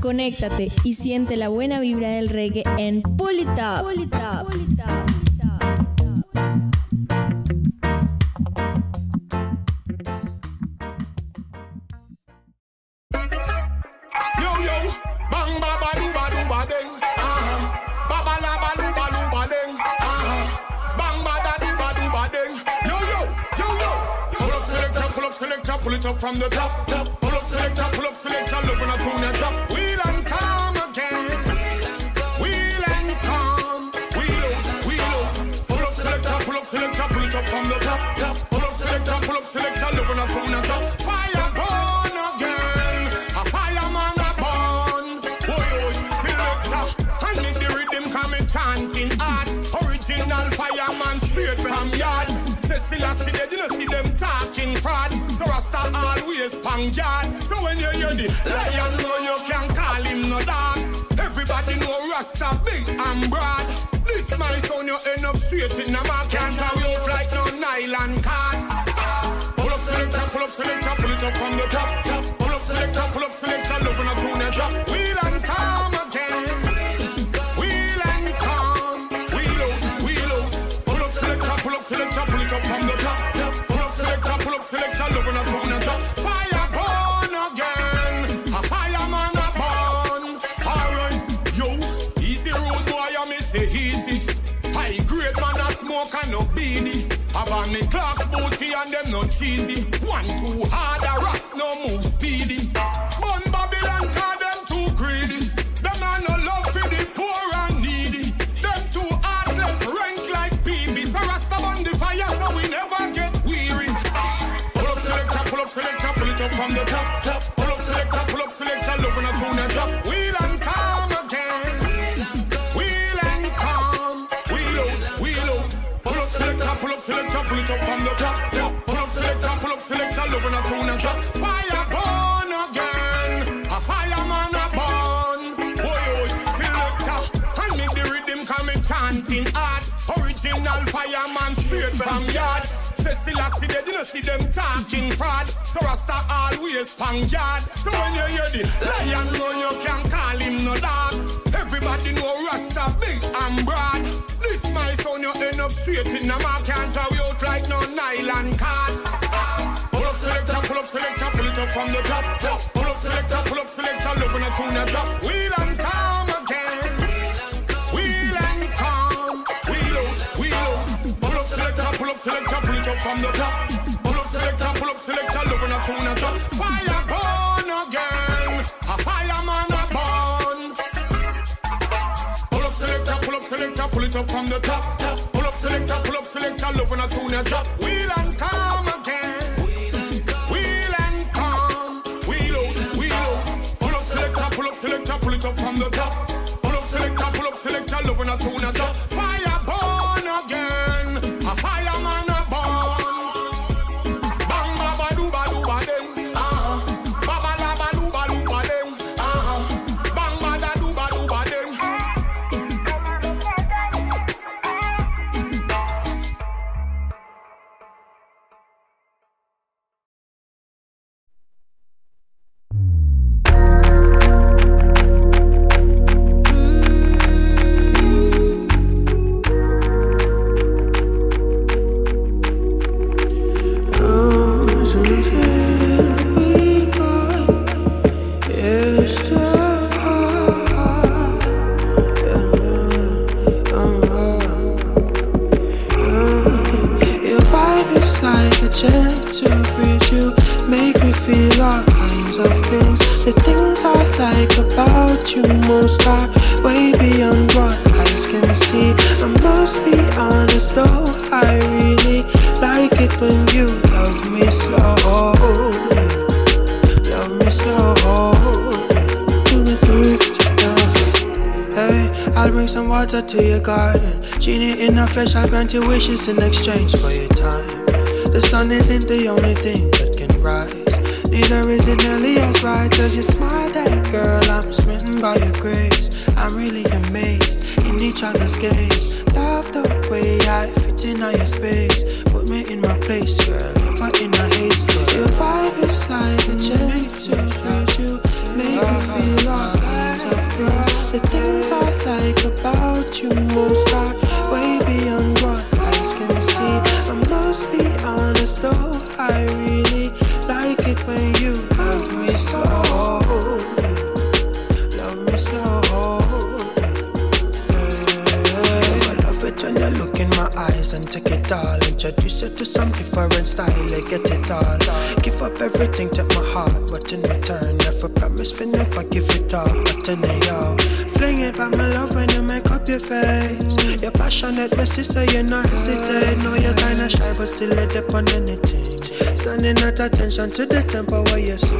Conéctate y siente la buena vibra del reggae en Pull from the top. top. Pull up selector, pull up selector, look when I tune drop. Up selector, look when I tune your drop. Fire burn again. A fireman a burn. Boy, oh, selector. I need the rhythm coming chanting hard. Original fireman straight from yard. Cecilia see they, you know, see them talking fraud. So Rasta always pang So when you hear the lion know you can call him no dog. Everybody know Rasta big and broad. This my son you end up straight in the mark. Can't out like up selector, pull it up from the top. Top, Pull up selector, pull up selector, love when I tune and drop. Wheel and calm and them no cheesy. One too hard, a rust no move speedy. Bun Babylon cause them too greedy. Them a no love for the poor and needy. Them too heartless, rank like PB. So Rasta on the fire so we never get weary. Pull up selector, pull up selector, pull it up from the top, top. Pull up selector, pull up selector, love when I. Wheel and calm again. Wheel and calm. Wheel out, wheel out. Pull up selector, pull up selector, pull it up from the top, top. Up selector, love when I tune and drop. Fire burn again. A fireman a burn. Boy, oh, selector. And make the rhythm coming chanting hard. Original fireman straight from yard. Cecilia see they didn't see them talking fraud. So Rasta always pang yard. So when you hear the lion know you can't call him no dog. Everybody know Rasta big and broad. This my son you end up straight in the mark. Can't throw you out like no nylon card. Up selector, pull up selector, pull it up from the top. Pull up selector, pull up selector, love when I tune a drop. Wheel and calm again. Wheel and calm. Wheel out, wheel out. Pull up selector, pull up selector, pull it up from the top. Pull up selector, pull up selector, love when I tune a drop. Fire burn again. A fireman a burn. Pull up selector, pull up selector, pull it up from the top. Pull up selector, pull up selector, love when I tune a drop. Wheel and calm pull it up from the top. Pull up selector, pull up selector, love when I tune a drop. your wishes in exchange for She let on anything. Standing at attention to the tempo where you.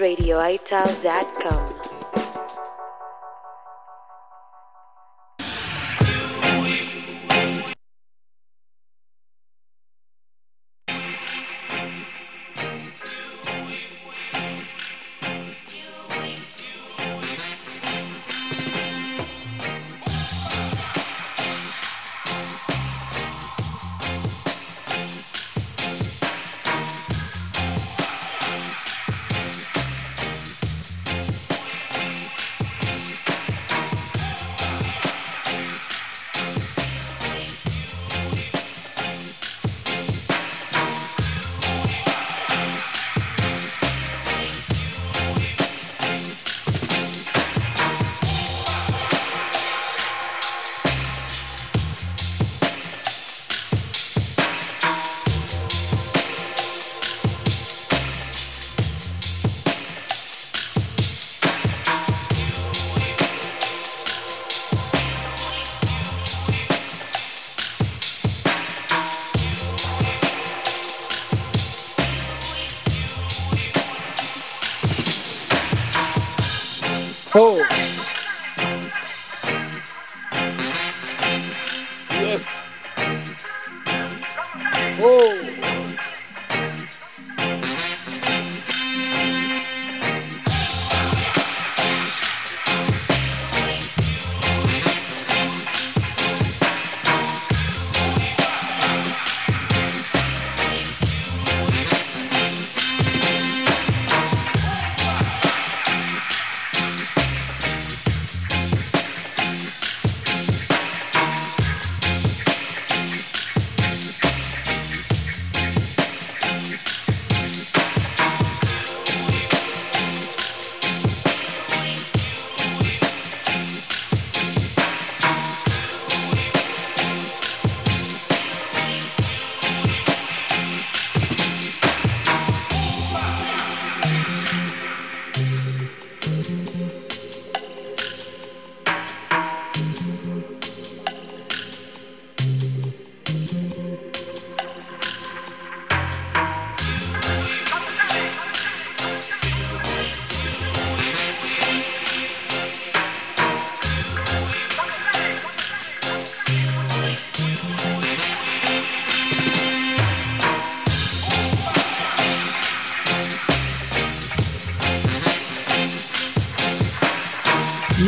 radioital.com.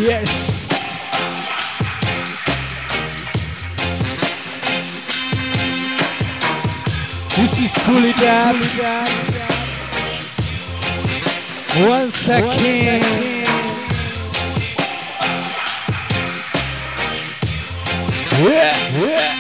Yes. Pussy's pulling that. One second. One second. Yeah, yeah.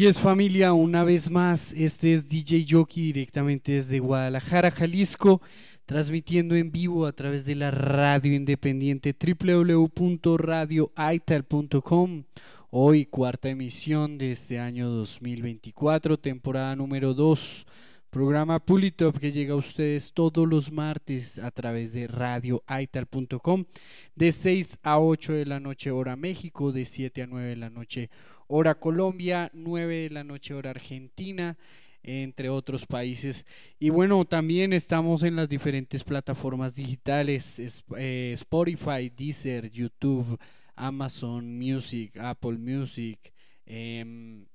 Así es familia, una vez más, este es DJ Jockey directamente desde Guadalajara, Jalisco, transmitiendo en vivo a través de la radio independiente www.radioaital.com. Hoy cuarta emisión de este año 2024, temporada número 2, programa Pulitop que llega a ustedes todos los martes a través de radioaital.com de 6 a 8 de la noche hora México, de 7 a 9 de la noche hora Colombia, 9 de la noche hora Argentina, entre otros países. Y bueno, también estamos en las diferentes plataformas digitales, eh, Spotify, Deezer, YouTube, Amazon Music, Apple Music. Em,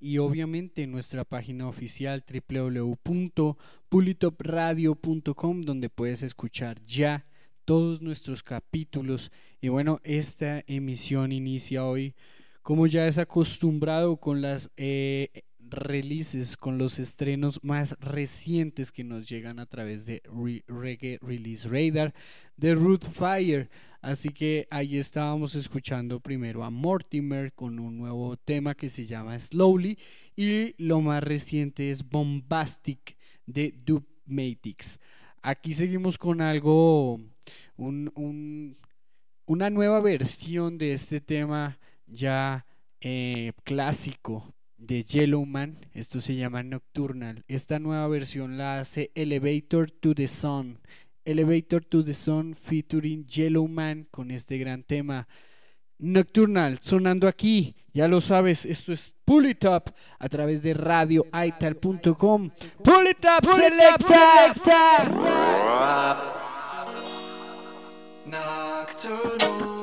y obviamente nuestra página oficial www.pulitopradio.com donde puedes escuchar ya todos nuestros capítulos y bueno esta emisión inicia hoy como ya es acostumbrado con las eh, releases, con los estrenos más recientes que nos llegan a través de Reggae Release Radar de Root Fire. Así que ahí estábamos escuchando primero a Mortimer con un nuevo tema que se llama Slowly y lo más reciente es Bombastic de Dubmatics. Aquí seguimos con algo, un, una nueva versión de este tema ya eh, clásico de Yellowman, esto se llama Nocturnal. Esta nueva versión la hace Elevator to the Sun. Elevator to the Sun featuring Yellowman con este gran tema Nocturnal sonando aquí. Ya lo sabes, esto es Pull It Up a través de radioaital.com. Pull It Up, selecta. Nocturnal.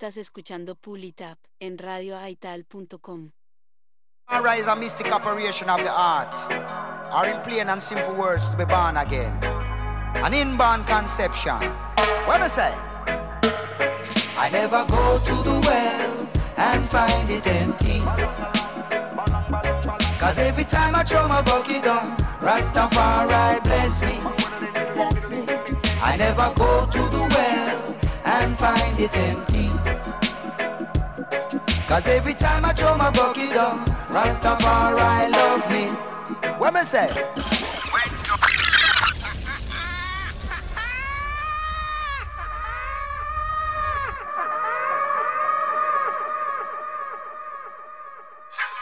Estás escuchando Pull It Up en radioaital.com. Arise a mystic operation of the heart, or in plain and simple words to be born again. An inborn conception. What me say? I never go to the well and find it empty. Cause every time I throw my bucket down, Rastafari bless me. Bless me. I never go to the well and find it empty. Cause every time I throw my bucket down, Rastafari love me. What me say?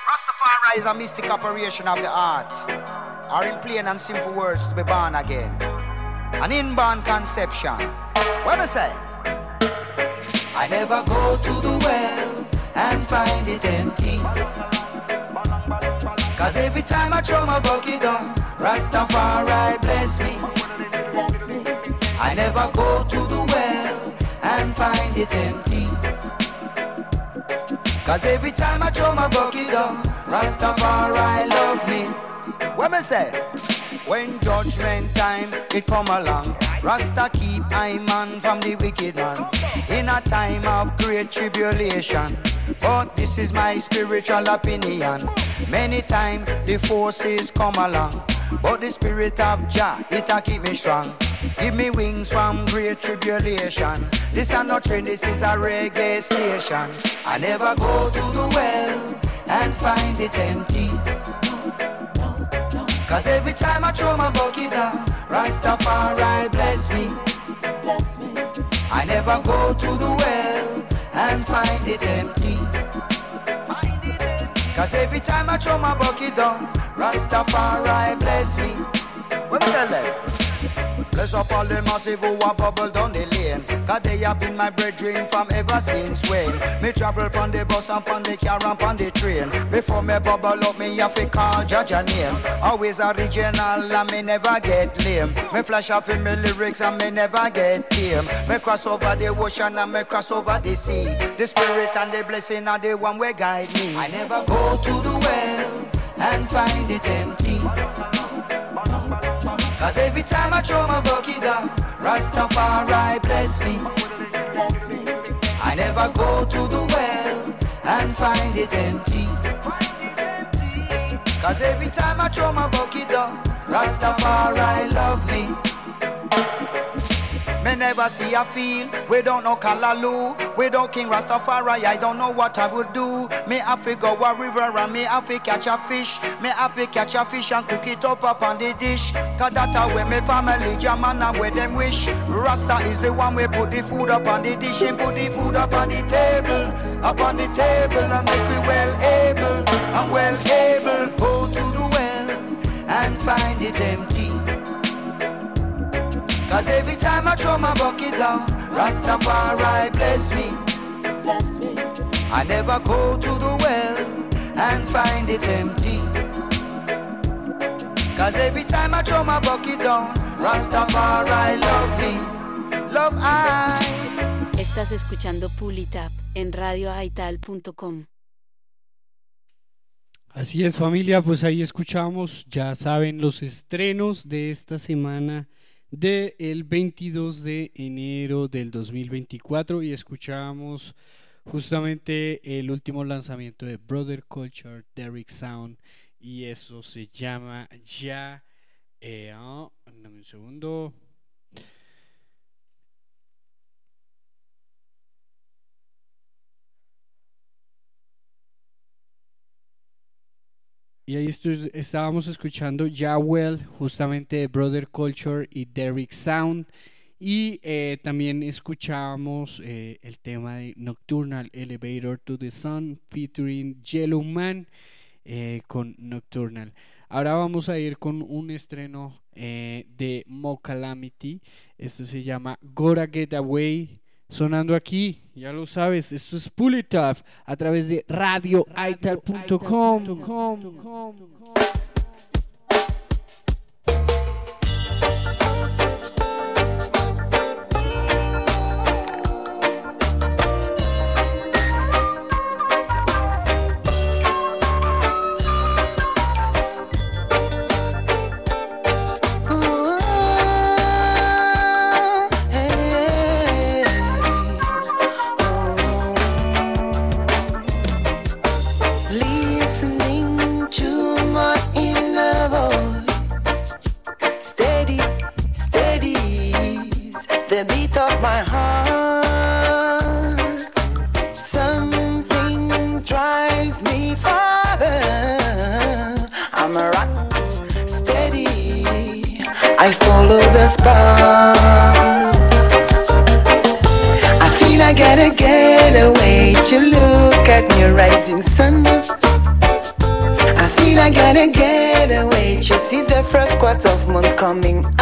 Rastafari is a mystic operation of the heart, or in plain and simple words to be born again. An inborn conception. What me say? I never go to the well and find it empty. Cause every time I throw my bucket down, Rastafari bless me. Bless me. I never go to the well and find it empty. Cause every time I throw my bucket down, Rastafari love me. What me say? When judgment time it come along, Rasta keep I man from the wicked man. In a time of great tribulation. But this is my spiritual opinion. Many times the forces come along. But the spirit of Jah, it a keep me strong. Give me wings from great tribulation. This are not train, this is a reggae station. I never go to the well and find it empty. Cause every time I throw my bucket down, Rastafari bless me. Bless me. I never go to the well and find it empty. Cause every time I throw my bucket down, Rastafari bless me. Let me tell them. Bless up all the massive who a bubble down the lane. Cause they have been my brethren from ever since when. Me travel on the bus and on the car and on the train. Before me bubble up, me have to call judge a name. Always original and me never get lame. Me flash off in me lyrics and me never get tame. Me cross over the ocean and me cross over the sea. The spirit and the blessing are the one way guide me. I never go to the well and find it empty. Cause every time I throw my bucket down, Rastafari bless me. Bless me. I never go to the well and find it empty. Cause every time I throw my bucket down, Rastafari love me. Me never see a feel, we don't know Kalaloo We don't King Rastafari, I don't know what I would do. Me have to go a river and me have to catch a fish. Me have to catch a fish and cook it up up on the dish. Cause that's where me family jam and where them wish. Rasta is the one we put the food up on the dish And put the food up on the table. Up on the table and make we well able And well able. Go to the well and find it empty Cause every time I throw my bucket down, Rastafari bless me, bless me. I never go to the well and find it empty. Cause every time I throw my bucket down, Rastafari love me, love I. Estás escuchando Pull It Up en radioaital.com. Así es familia, pues ahí escuchamos, ya saben, los estrenos de esta semana del 22 de enero del 2024 y escuchamos justamente el último lanzamiento de Brother Culture, Derek Sound y eso se llama ya, eh, oh, un segundo. Y ahí estábamos escuchando Ya Well, justamente de Brother Culture y Derek Sound. Y eh, también escuchamos eh, el tema de Nocturnal Elevator to the Sun featuring Yellow Man eh, con Nocturnal. Ahora vamos a ir con un estreno de Mo Calamity. Esto se llama Gotta Get Away. Sonando aquí, ya lo sabes, esto es Pull It Up a través de radioaital.com. my rising sun. I feel I gotta get away to see the first quarter of moon coming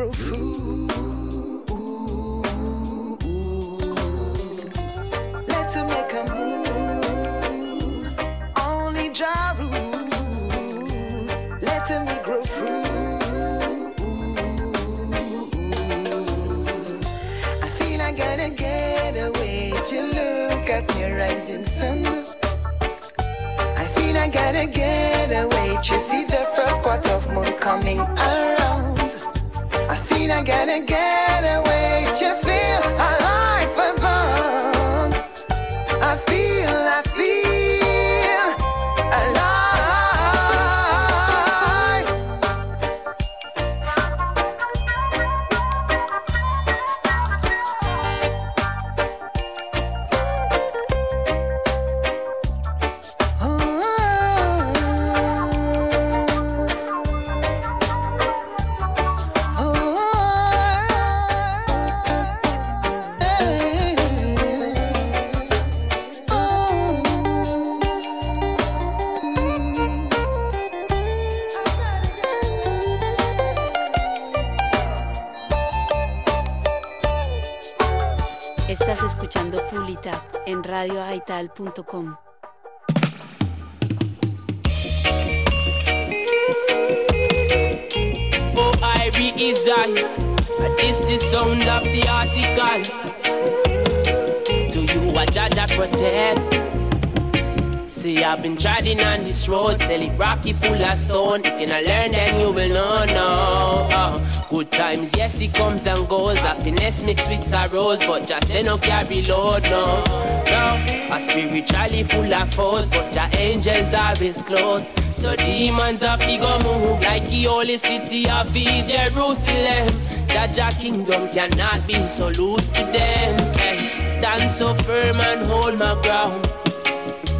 Let me grow through. Let's make a move. Only Ja rule. Let me grow through. I feel I gotta get away to look at the rising sun. I feel I gotta get away to see the first quarter of moon coming around. I feel radioaital.com. Oh, be is I. This the sound of the article. To you, a judge I protect. See, I've been treading on this road, it rocky full of stone. If you not learn, then you will know, no. Uh, good times, yes, it comes and goes. Happiness mixed with sorrows, but just say no carry load, no. No, a spiritually full of force, but your angels are always close. So demons are figure move like the holy city of the Jerusalem. Jaja kingdom cannot be so loose to them. Hey, stand so firm and hold my ground.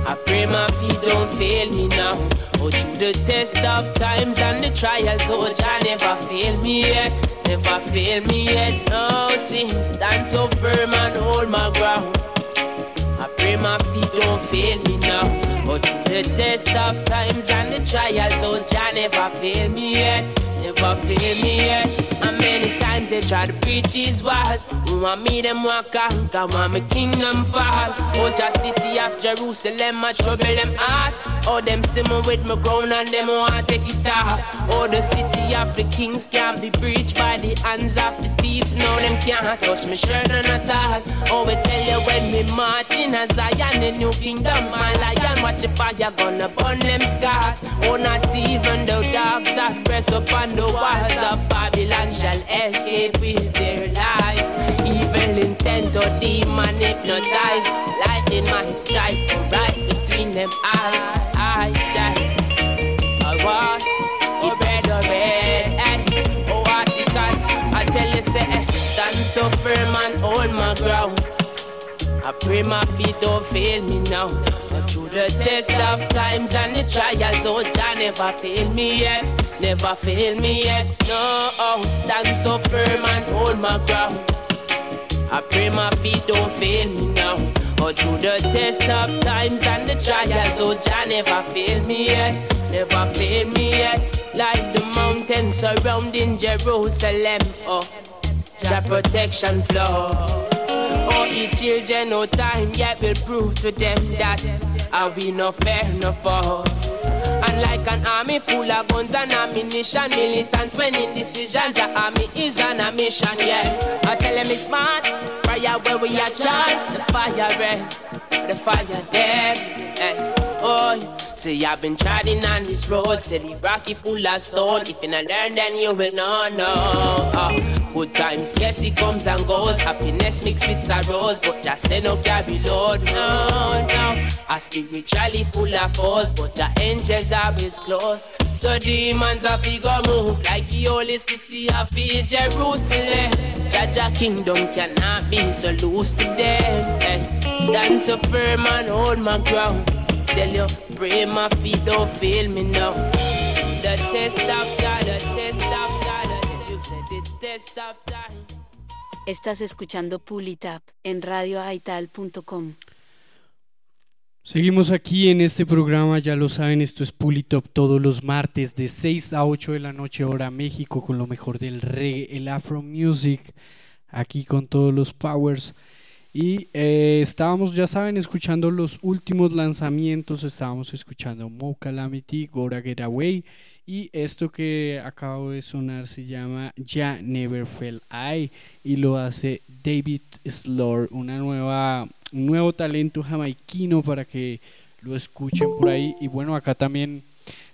I pray my feet don't fail me now. Oh, through the test of times and the trials, oh, Jah never fail me yet, never fail me yet. No, sin, stand so firm and hold my ground. Pray my feet don't fail me now. But through the test of times and the trials, oh, Jah never fail me yet, never fail me yet. And many times they try to preach his words. Who want me them want conquer, want me kingdom fall. Oh, just city of Jerusalem, I trouble them heart. Oh, them see me with my crown and them want take it off. Oh, the city of the kings can't be breached by the hands of the thieves. No, them can't touch me shirt and at all. Oh, we tell you when me marching as Zion, the new kingdoms, my lion. Watch the fire gonna burn them scars. Oh, not even the dogs that press upon the walls of Babylon shall escape with their lives. Evil intent or demon hypnotize. Light in my strike, right between them eyes. I say, I want, red, oh red, eh. Oh, article, I tell you, say, eh, stand so firm and hold my ground. I pray my feet don't fail me now. But through the test of times and the trials, oh Jah never fail me yet, never fail me yet. No, oh, stand so firm and hold my ground. I pray my feet don't fail me now. Oh, through the test of times and the trials, oh Jah never fail me yet, never fail me yet. Like the mountains surrounding Jerusalem, oh, Jah protection flows. Oh, each children, no time yet will prove to them that are we no fair, no force. And like an army full of guns and ammunition, militant when in decision, the army is on a mission, yeah. I tell them it's smart, fire where we are charged, the fire red, the fire dead, eh. Oh, See, I've been treading on this road, city rocky full of stone. If you not learn, then you will not know. Oh, good times, yes, it comes and goes. Happiness mixed with sorrows, but just say no carry load. No, no. I spiritually full of force, but the angels are always close. So demons are figure move like the holy city of Jerusalem. Jaja kingdom cannot be so loose to them. Eh. Stand so firm and hold my ground. Tell you, pray my feet don't fail me now. The test of God, the test of God, you said the test of time. Estás escuchando Pulitap en radioaital.com. Seguimos aquí en este programa, ya lo saben, esto es Pulitop todos los martes de 6 a 8 de la noche hora México con lo mejor del reggae, el afro music, aquí con todos los powers. Y eh, estábamos, ya saben, escuchando los últimos lanzamientos, estábamos escuchando Mo Calamity, Gora Get Away. Y esto que acabo de sonar se llama Ya Never Fell I y lo hace David Slore, una nueva, un nuevo talento jamaiquino para que lo escuchen por ahí. Y bueno, acá también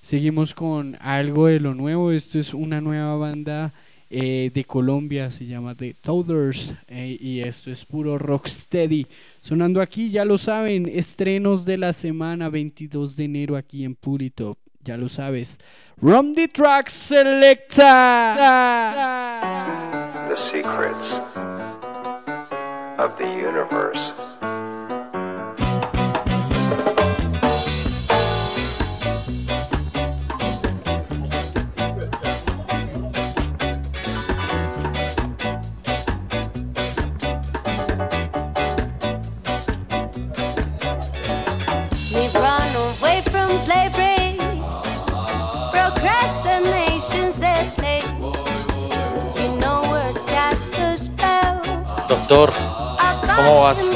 seguimos con algo de lo nuevo, esto es una nueva banda eh, de Colombia, se llama The Toaders eh, y esto es puro rocksteady. Sonando aquí, ya lo saben, estrenos de la semana 22 de enero aquí en Pulitop, ya lo sabes. Rom the Track Selecta. The secrets of the universe. Doctor, ¿cómo vas?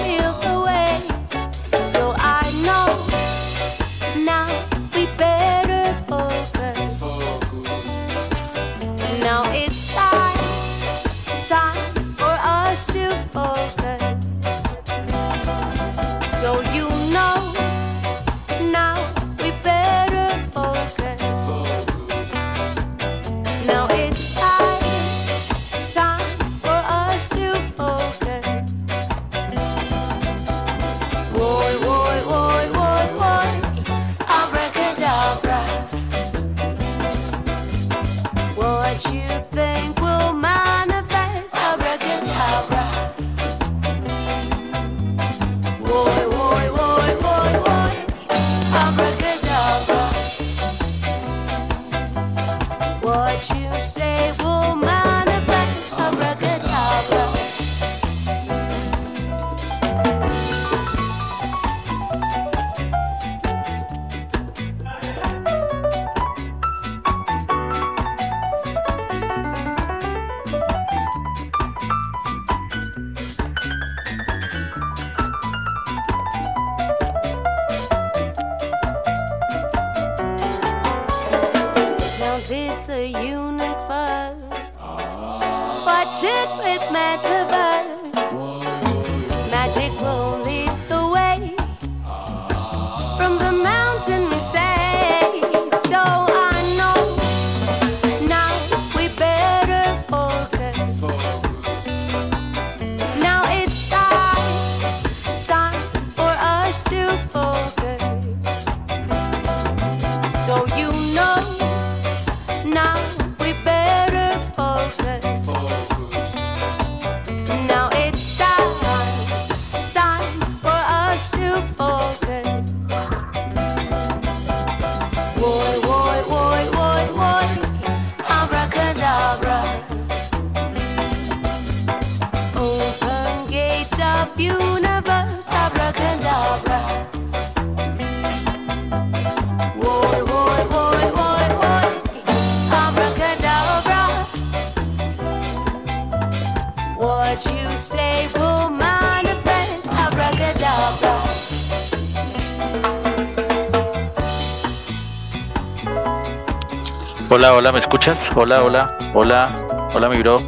Hola, hola, ¿me escuchas? Hola, hola, hola, hola, mi bro.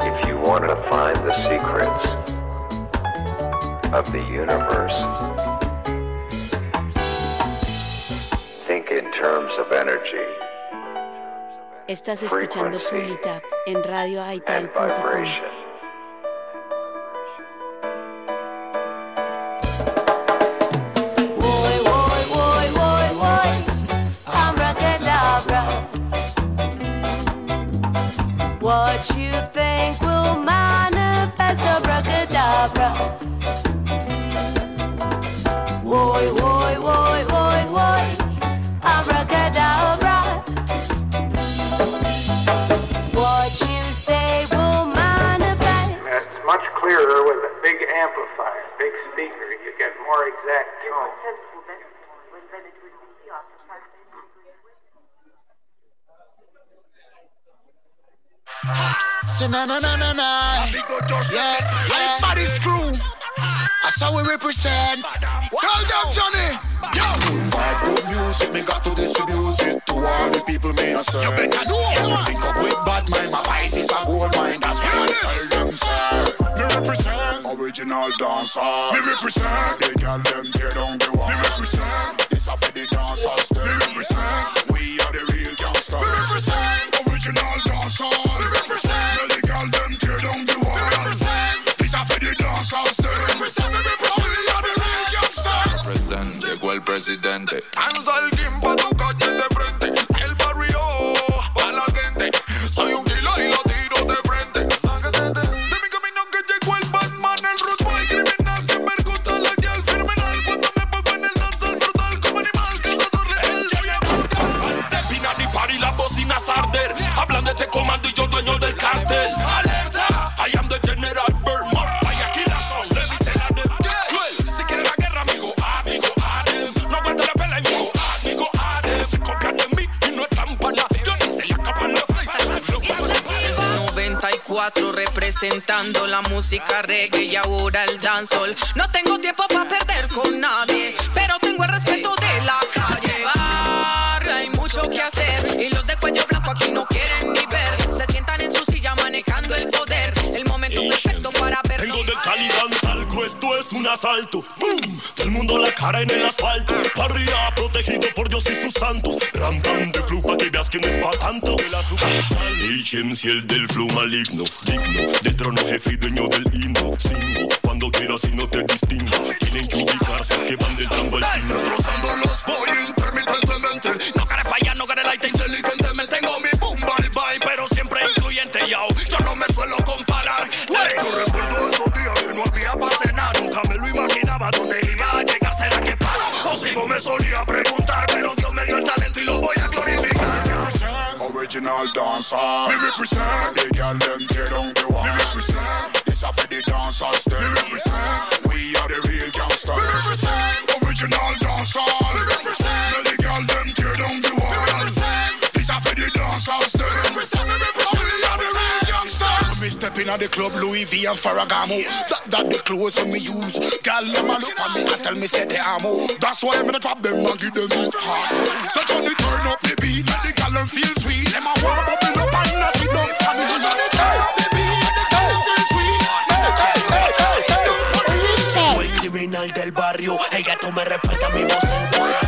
If you want to find the secrets of the universe, think in terms of energy Estás escuchando Pulitap en radioaital.com. represent. Call them Johnny. Yo. Five, good music. Me got to distribute it to all the people me a serve. You better know. Yeah, think up with bad mind. My vice is a gold mine. That's why I tell them, sir. Me represent original dancer. Me represent. They got them tear down the wall. Me represent. This a for the dancers. Me represent. We are the real gangsters. Me represent. Original dancer. Me represent. Presidente. Danza alguien pa' tu calle de frente. El 94 representando la música reggae y ahora el dancehall. No tengo tiempo para perder con nadie, pero tengo el respeto de la calle. Barra, hay mucho que hacer y los de cuello blanco aquí no quieren ni ver. Se sientan en su silla manejando el poder. El momento perfecto para verlo. Vengo del Cali Danzalco, esto es un asalto. ¡Bum! Todo el mundo la cara en el asfalto. Arriba, protegido por Dios y sus santos. Rantan de flu pa' que veas que no es pa' tanto. HMC, el del flow maligno. Digno del trono jefe y dueño del himno. Singo, cuando quieras y no te distingo. Tienen que ubicarse, es que van del tango al. Destrozando los voy Original dancer. Me represent. They girl them tear down the wall. Me represent. This a for the dancers. Them. Represent. We are the real gangsters. Me represent. Original dancer. in at the club, Louis V and Farragamo. That, that the clothes when me use. Girl, let me look at me and tell me say they ammo. That's why I'm gonna trap them and give them up hard. That's when turn up the beat, let the gallon feel sweet. Them a wanna bubble up and not sit down for me. the when turn up the beat, let the gallon feel sweet. Hey, hey, hey, hey, hey. del barrio, ella tú me respeta mi voz en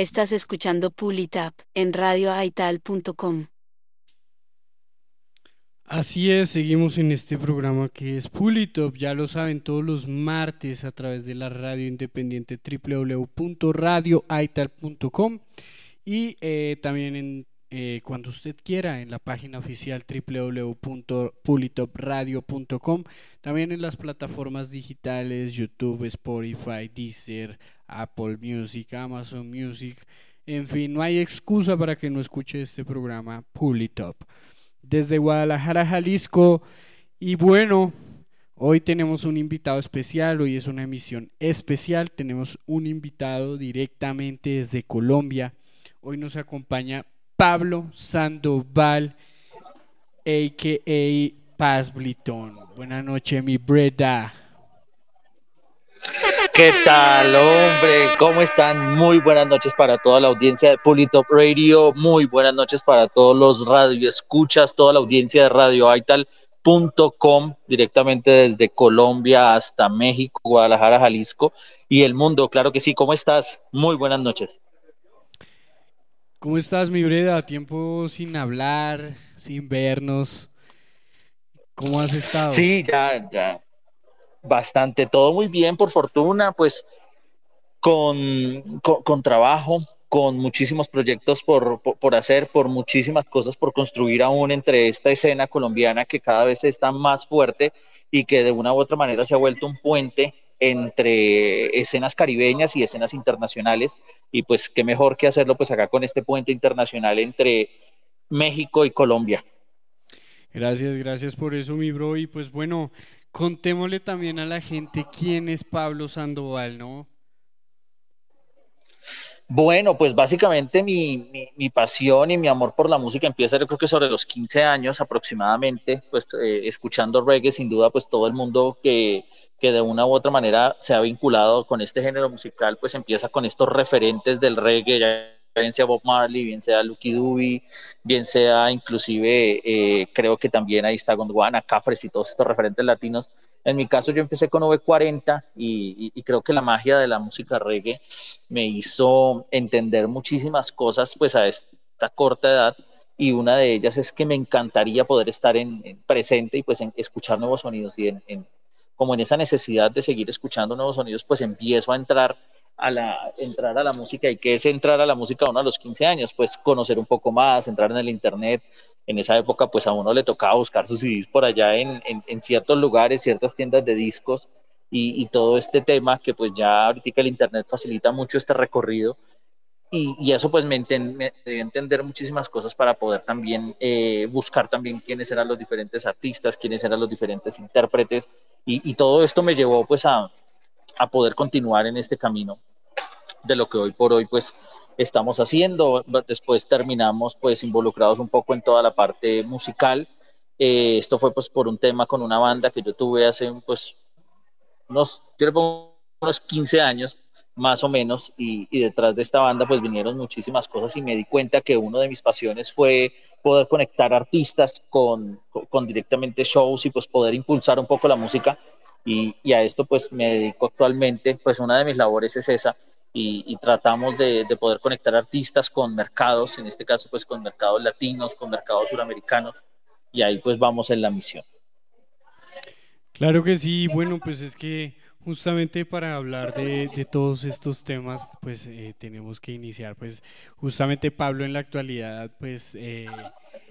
Estás escuchando Pulitap en radioaital.com. Así es, seguimos en este programa que es Pulitop, ya lo saben todos los martes a través de la radio independiente www.radioaital.com y eh, también en, eh, cuando usted quiera en la página oficial www.pulitopradio.com, también en las plataformas digitales YouTube, Spotify, Deezer, Apple Music, Amazon Music. En fin, no hay excusa para que no escuche este programa Pull It Up. Desde Guadalajara, Jalisco. Y bueno, hoy tenemos un invitado especial, hoy es una emisión especial. Tenemos un invitado directamente desde Colombia. Hoy nos acompaña Pablo Sandoval, a.k.a. Paz Blitón. Buenas noches, mi Breda. ¿Qué tal, hombre? ¿Cómo están? Muy buenas noches para toda la audiencia de Pulitop Radio. Muy buenas noches para todos los radioescuchas, toda la audiencia de radioaital.com, directamente desde Colombia hasta México, Guadalajara, Jalisco y el mundo. Claro que sí. ¿Cómo estás? Muy buenas noches. ¿Cómo estás, mi Breda? Tiempo sin hablar, sin vernos. ¿Cómo has estado? Sí, ya, ya. Bastante, todo muy bien, por fortuna, pues con, con, con trabajo, con muchísimos proyectos por, por, por, hacer, por muchísimas cosas por construir aún entre esta escena colombiana que cada vez está más fuerte y que de una u otra manera se ha vuelto un puente entre escenas caribeñas y escenas internacionales. Y pues qué mejor que hacerlo pues acá con este puente internacional entre México y Colombia. Gracias, gracias por eso mi bro. Y pues bueno, contémosle también a la gente quién es Pablo Sandoval, ¿no? Bueno, pues básicamente mi, mi, pasión y mi amor por la música empieza yo creo que sobre los 15 años aproximadamente, pues eh, escuchando reggae, sin duda pues todo el mundo que, que de una u otra manera se ha vinculado con este género musical, pues empieza con estos referentes del reggae, bien sea Bob Marley, bien sea Lucky Dube, bien sea inclusive, eh, creo que también ahí está Gondwana, Cafres y todos estos referentes latinos. En mi caso yo empecé con V40 y, y, y, creo que la magia de la música reggae me hizo entender muchísimas cosas pues a esta corta edad y una de ellas es que me encantaría poder estar en, en presente y pues en escuchar nuevos sonidos y en, en, como en esa necesidad de seguir escuchando nuevos sonidos pues empiezo a entrar a la, entrar a la música y qué es entrar a la música a uno a los 15 años, pues conocer un poco más, entrar en el internet. En esa época pues a uno le tocaba buscar sus CDs por allá en, en, ciertos lugares, ciertas tiendas de discos y, todo este tema que pues ya ahorita el internet facilita mucho este recorrido y, y eso pues me, enten, debía entender muchísimas cosas para poder también eh, buscar también quiénes eran los diferentes artistas, quiénes eran los diferentes intérpretes y, y todo esto me llevó pues a, a poder continuar en este camino de lo que hoy por hoy pues estamos haciendo. Después terminamos pues involucrados un poco en toda la parte musical. Eh, esto fue pues por un tema con una banda que yo tuve hace pues unos, yo unos 15 años más o menos y, y, detrás de esta banda pues vinieron muchísimas cosas y me di cuenta que una de mis pasiones fue poder conectar artistas con, con, con directamente shows y pues poder impulsar un poco la música y, a esto pues me dedico actualmente, pues una de mis labores es esa y, y tratamos de, de, poder conectar artistas con mercados, en este caso pues con mercados latinos, con mercados suramericanos y ahí pues vamos en la misión. Claro que sí, bueno pues es que justamente para hablar de, todos estos temas pues eh, tenemos que iniciar pues justamente Pablo en la actualidad pues... Eh,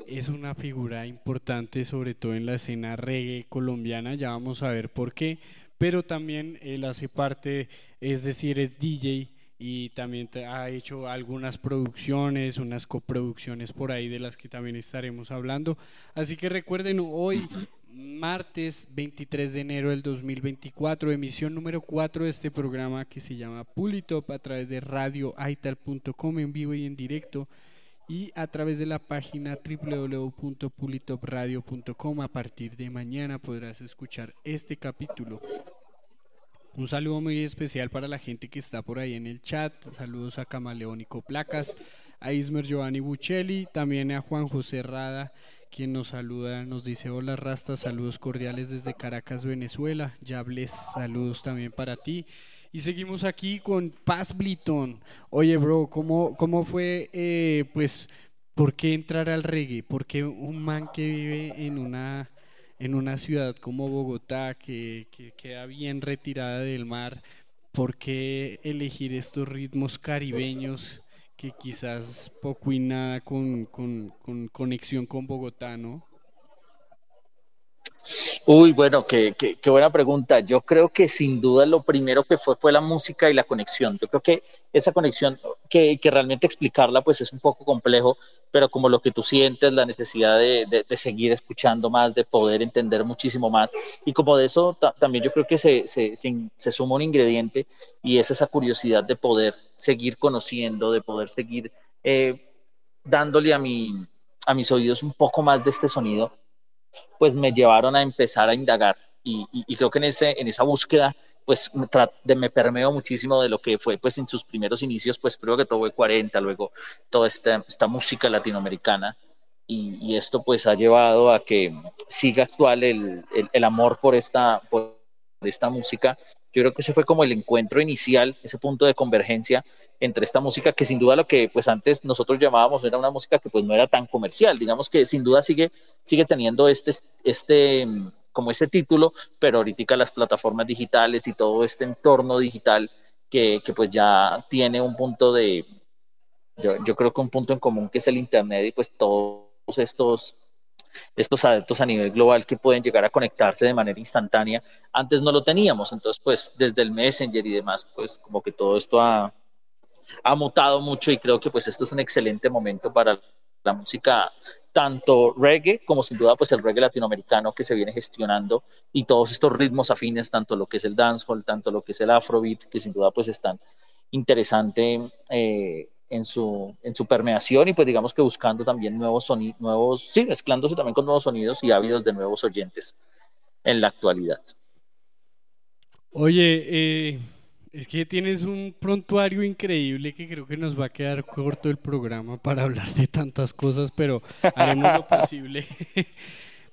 es una figura importante, sobre todo en la escena reggae colombiana, ya vamos a ver por qué, pero también él hace parte, es decir, es DJ y también ha hecho algunas producciones, unas coproducciones por ahí de las que también estaremos hablando. Así que recuerden, hoy, martes 23 de enero del 2024, emisión número 4 de este programa que se llama Pulitop a través de radioaital.com en vivo y en directo y a través de la página www.pulitopradio.com. A partir de mañana podrás escuchar este capítulo. Un saludo muy especial para la gente que está por ahí en el chat. Saludos a Camaleónico Placas, a Ismer Giovanni Buccelli, también a Juan José Rada, quien nos saluda, nos dice hola Rasta, saludos cordiales desde Caracas, Venezuela. Yables, saludos también para ti. Y seguimos aquí con Paz Bliton. Oye, bro, ¿cómo, cómo fue, eh, pues, por qué entrar al reggae? ¿Por qué un man que vive en una, en una ciudad como Bogotá, que, que queda bien retirada del mar, por qué elegir estos ritmos caribeños que quizás poco y nada con, con, con conexión con Bogotá, ¿no? Uy, bueno, qué, qué, qué, buena pregunta. Yo creo que sin duda lo primero que fue fue la música y la conexión. Yo creo que esa conexión, que, que realmente explicarla pues es un poco complejo, pero como lo que tú sientes, la necesidad de, de, seguir escuchando más, de poder entender muchísimo más. Y como de eso también yo creo que se, se, se, se suma un ingrediente y es esa curiosidad de poder seguir conociendo, de poder seguir eh, dándole a, mi, a mis oídos un poco más de este sonido, pues me llevaron a empezar a indagar. Y, y- creo que en, ese, en esa búsqueda, pues me, de- me permeo muchísimo de lo que fue, pues en sus primeros inicios, pues creo que todo fue 40, luego toda esta, esta música latinoamericana. Y, y esto pues ha llevado a que siga actual el, el, el amor por esta, por esta música. Yo creo que ese fue como el encuentro inicial, ese punto de convergencia entre esta música que sin duda lo que pues antes nosotros llamábamos era una música que pues no era tan comercial, digamos que sin duda sigue, sigue teniendo este, este, mm, como ese título, pero ahorita las plataformas digitales y todo este entorno digital que, que pues ya tiene un punto de, yo, yo creo que un punto en común que es el Internet y pues todos estos, estos adeptos a nivel global que pueden llegar a conectarse de manera instantánea. Antes no lo teníamos, entonces pues desde el Messenger y demás, pues como que todo esto ha, mutado mucho y creo que pues esto es un excelente momento para la música tanto reggae como sin duda pues el reggae latinoamericano que se viene gestionando y todos estos ritmos afines, tanto lo que es el dancehall, tanto lo que es el afrobeat, que sin duda pues están interesante eh, en, su, en su permeación y pues digamos que buscando también nuevos sonidos, nuevos, sí, mezclándose también con nuevos sonidos y ávidos de nuevos oyentes en la actualidad. Oye, eh, es que tienes un prontuario increíble que creo que nos va a quedar corto el programa para hablar de tantas cosas, pero haremos lo posible.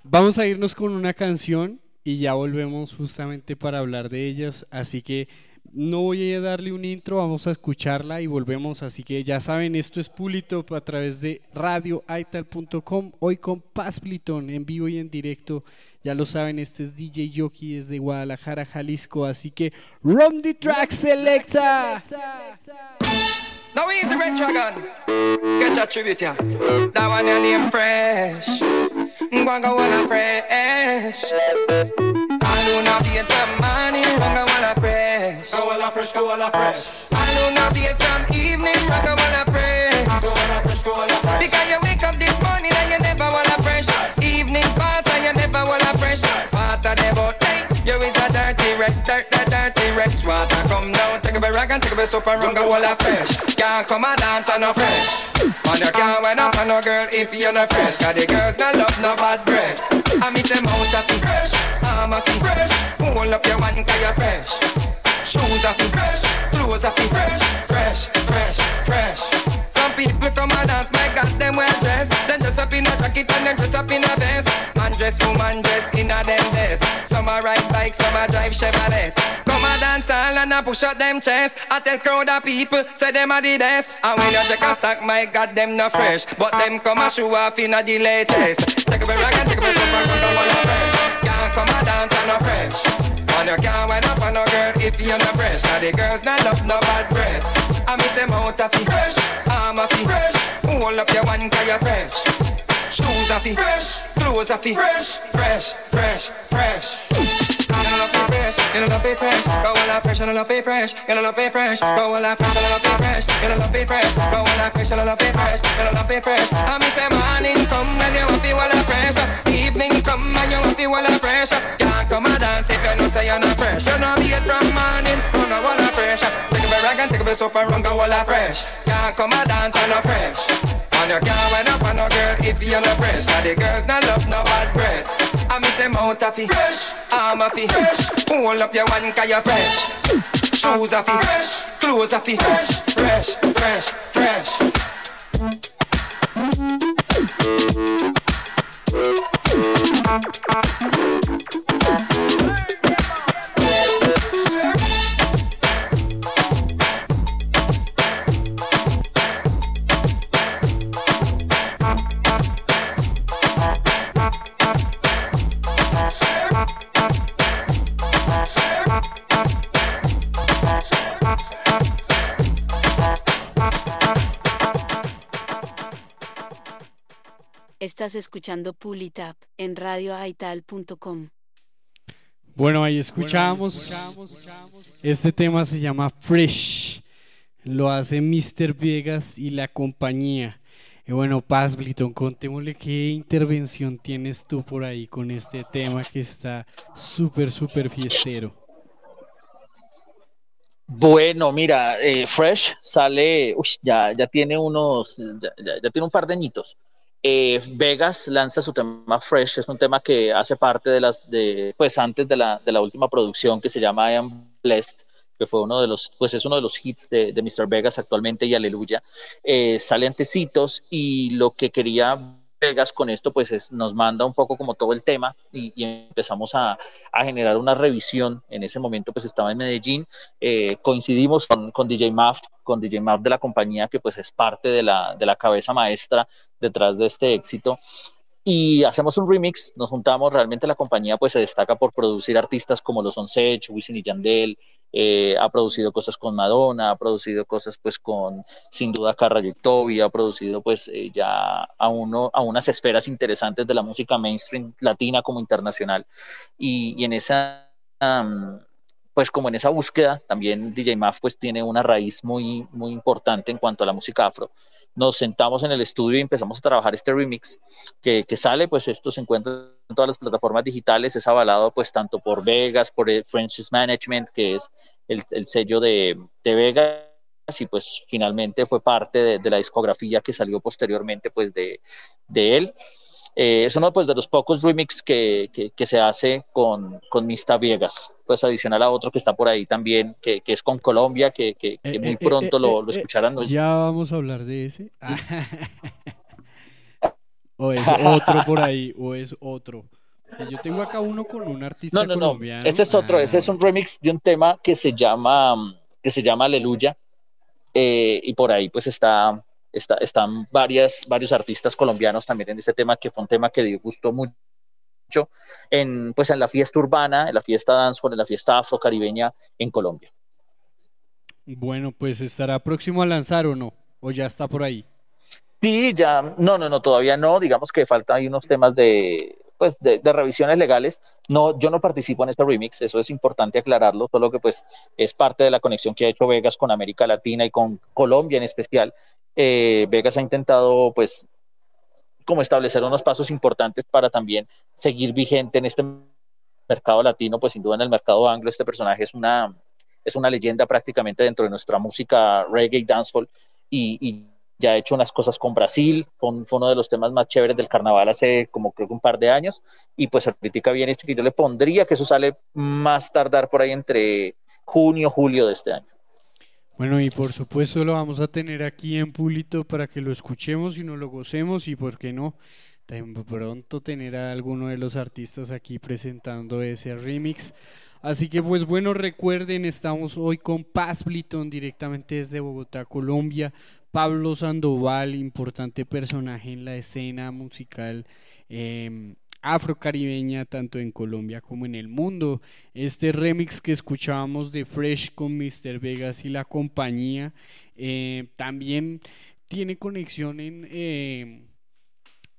Vamos a irnos con una canción y ya volvemos justamente para hablar de ellas, así que no voy a darle un intro, vamos a escucharla y volvemos, así que ya saben, esto es Pulitop a través de radioaital.com, hoy con Paz en vivo y en directo, ya lo saben, este es DJ Yoki desde Guadalajara, Jalisco, así que run the track selecta. Now he's the red dragon. Get your tribute, fresh. Fresh. Fresh. Go wanna fresh, go wanna fresh. Aluna beat from evening, Gwanga wanna fresh. Go wanna fresh, go wanna fresh. Because you wake up this morning and you never wanna fresh. Evening pass and you never wanna fresh. Part of the boat, you is a dirty wretch, dirty, dirty wretch. Water come down, take a bit rag and take a bit soap and run, go wanna fresh. Can't come and dance and no fresh. And you can't wind up on no girl if you're not fresh. Cause the girls not love no bad breath. I miss them out of fresh. I'm a fresh. Hold up your one cause you're fresh. Shoes are fit fresh. Clothes are fit fresh. Fresh, fresh, fresh. Some people come and dance, my God, them well dressed. Then dress up in a jacket and then dress up in a vest. Man dress, woman dress in a them vest. Some a ride bike, some a drive Chevrolet. Come a dance all and a push out them chest. I tell crowd of people, say them are the best. And when you check a stack, my God, them not fresh. But them come a show off in a the latest. Take a rag and take a soap and run the wall of fresh. Can't come a dance and no fresh. And you can't wind up on no girl if you're not fresh. Cause the girls not love no bad breath. I miss them out of fresh. I'm a fit fresh. Hold up your one cause you're fresh. Shoes fit fresh. Clothes are fit fresh. Fresh, fresh, fresh. You know love it fresh, you know love it fresh. Go all out fresh, you know love it fresh. You know love it fresh. Go all out fresh, you know love it fresh. You know love it fresh. Go all out fresh, you know love it fresh. You know love it fresh. I miss the morning come and you want feel all fresh. Evening come and you want feel all fresh. Can't come and dance if you know say you're not fresh. You know it from morning, run go all fresh. Take a bit rag and take a bit soap and run go all fresh. Can't come and dance and no fresh. And you can't wind up on no girl if you're not fresh. Cause the girls not love no bad breath. I miss them out of it. Fresh. I'm a fit. Fresh. Pull up your one cause you're fresh. Shoes are fit. Fresh. Clothes are fit. Fresh. Fresh, fresh, fresh. Estás escuchando Pulitap en radioaital.com. Bueno, ahí escuchamos. Este tema se llama Fresh. Lo hace Mr. Viegas y la compañía. Y bueno, Paz Bliton, contémosle qué intervención tienes tú por ahí con este tema que está súper, súper fiestero. Bueno, mira, eh, Fresh sale, uy, ya, ya tiene unos, ya, ya- ya tiene un par de añitos. Eh, Vegas lanza su tema Fresh, es un tema que hace parte de las, pues antes de la, de la última producción que se llama I Am Blessed, que fue uno de los, pues es uno de los hits de, de Mr. Vegas actualmente y Aleluya. Eh, sale antecitos y lo que quería Vegas con esto, pues es, nos manda un poco como todo el tema y, empezamos a, generar una revisión. En ese momento, pues estaba en Medellín eh, coincidimos con, DJ Maf, con DJ Maf de la compañía que pues es parte de la, cabeza maestra detrás de este éxito y hacemos un remix, nos juntamos, realmente la compañía pues se destaca por producir artistas como los Sech, Wisin y Yandel, eh, ha producido cosas con Madonna, ha producido cosas pues con sin duda Carra Toby, ha producido pues eh, ya a, uno, a unas esferas interesantes de la música mainstream latina como internacional. Y, en esa... pues como en esa búsqueda, también DJ Maf pues tiene una raíz muy, muy importante en cuanto a la música afro. Nos sentamos en el estudio y empezamos a trabajar este remix que, sale, pues esto se encuentra en todas las plataformas digitales, es avalado pues tanto por Vegas, por Francis Management, que es el, el sello de, Vegas, y pues finalmente fue parte de, la discografía que salió posteriormente pues de él. Eh, es uno pues, de los pocos remix que, que, que se hace con, con Mista Viegas, pues adicional a otro que está por ahí también, que, que es con Colombia, que, que, que Eh, muy eh, pronto eh, lo, eh, lo eh, escucharán. ¿no? Ya vamos a hablar de ese. o es otro por ahí, o es otro. Yo tengo acá uno con un artista No, no, no. colombiano. Ese es otro, Ah, ese es un remix de un tema que se llama, que se llama Aleluya. eh, y por ahí pues está, está, están varias, varios artistas colombianos también en ese tema, que fue un tema que dio gusto mucho en, pues, en la fiesta urbana, en la fiesta dancehall, en la fiesta afrocaribeña en Colombia. Bueno, pues estará próximo a lanzar o no, o ya está por ahí. Sí, ya, no, no, no, todavía no, digamos que faltan ahí unos temas de, pues, de, revisiones legales. No, yo no participo en este remix, eso es importante aclararlo, solo que pues es parte de la conexión que ha hecho Vegas con América Latina y con Colombia en especial. Eh, Vegas ha intentado pues como establecer unos pasos importantes para también seguir vigente en este mercado latino, pues sin duda en el mercado anglo este personaje es una, es una leyenda prácticamente dentro de nuestra música reggae dancehall y ya ha hecho unas cosas con Brasil, fue uno de los temas más chéveres del carnaval hace como creo un par de años, y pues ahorita bien este que yo le pondría que eso sale más tardar por ahí entre junio, julio de este año. Bueno, y por supuesto lo vamos a tener aquí en Pulito para que lo escuchemos y nos lo gocemos y por qué no, tan pronto tener a alguno de los artistas aquí presentando ese remix. Así que pues bueno, recuerden, estamos hoy con Paz Bliton directamente desde Bogotá, Colombia. Pablo Sandoval, importante personaje en la escena musical eh, afrocaribeña, tanto en Colombia como en el mundo. Este remix que escuchábamos de Fresh con Mr. Vegas y la compañía eh, también tiene conexión en, eh,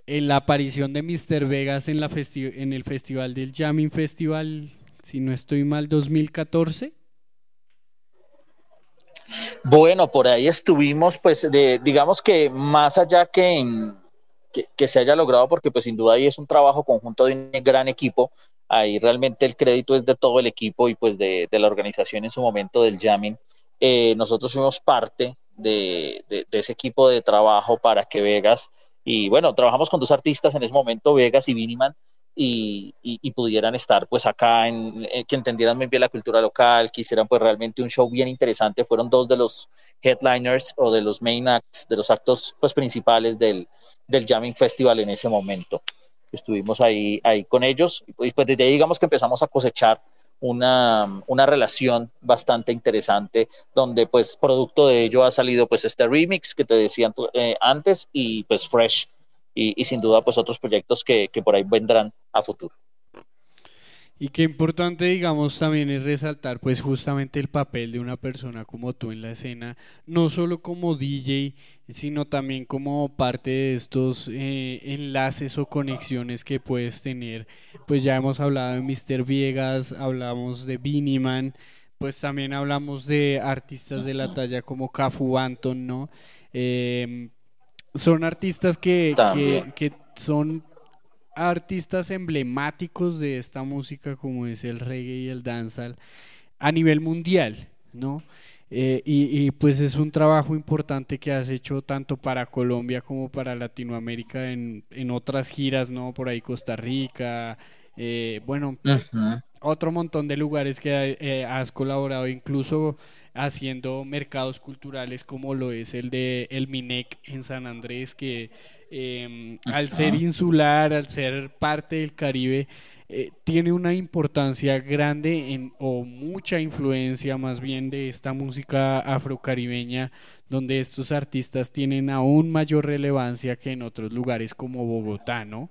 en la aparición de Mr. Vegas en, la en el festival del Jamming Festival, si no estoy mal, 2014. Bueno, por ahí estuvimos, pues, digamos que más allá que, que, se haya logrado, porque pues sin duda ahí es un trabajo conjunto de un gran equipo, ahí realmente el crédito es de todo el equipo y pues de, la organización en su momento del jamming. Eh, nosotros fuimos parte de, de, ese equipo de trabajo para que Vegas, y bueno, trabajamos con dos artistas en ese momento, Vegas y Viniman, y, y, y, pudieran estar pues acá, en, en, que entendieran muy bien la cultura local, que hicieran pues realmente un show bien interesante. Fueron dos de los headliners o de los main acts, de los actos pues principales del, del Jamming Festival en ese momento. Estuvimos ahí, ahí con ellos y pues desde ahí digamos que empezamos a cosechar una, una relación bastante interesante donde pues producto de ello ha salido pues este remix que te decían eh, antes y pues Fresh y, y, sin duda pues otros proyectos que, que por ahí vendrán a futuro. Y qué importante, digamos, también es resaltar pues justamente el papel de una persona como tú en la escena, no solo como DJ, sino también como parte de estos eh, enlaces o conexiones que puedes tener. Pues ya hemos hablado de Mr. Viegas, hablamos de Biniman, pues también hablamos de artistas de la talla como Cafu Anton, ¿no? Eh, son artistas que, que, que, son artistas emblemáticos de esta música como es el reggae y el dancehall a nivel mundial. ¿no? Eh, y, y, pues es un trabajo importante que has hecho tanto para Colombia como para Latinoamérica en, en otras giras, ¿no? Por ahí Costa Rica, eh, bueno, otro montón de lugares que eh, has colaborado, incluso haciendo mercados culturales como lo es el de El Minec en San Andrés, que em, al ser insular, al ser parte del Caribe, eh, tiene una importancia grande en, o mucha influencia más bien de esta música afrocaribeña, donde estos artistas tienen aún mayor relevancia que en otros lugares como Bogotá, ¿no?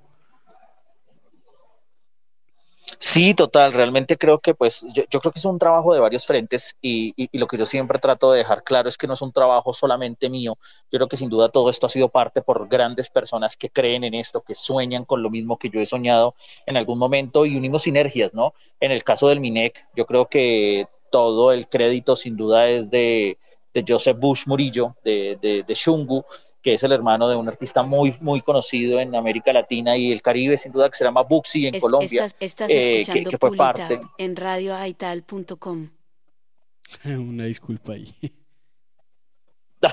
Sí, total, realmente creo que pues yo, creo que es un trabajo de varios frentes y, lo que yo siempre trato de dejar claro es que no es un trabajo solamente mío, yo creo que sin duda todo esto ha sido parte por grandes personas que creen en esto, que sueñan con lo mismo que yo he soñado en algún momento y unimos sinergias, ¿no? En el caso del MINEC, yo creo que todo el crédito sin duda es de, de Joseph Bush Murillo, de, de, de Shungu, que es el hermano de un artista muy, muy conocido en América Latina y el Caribe, sin duda, que se llama Buxi en es, Colombia. Estás, estás eh, que, que, fue parte. en radioaital.com. Una disculpa ahí.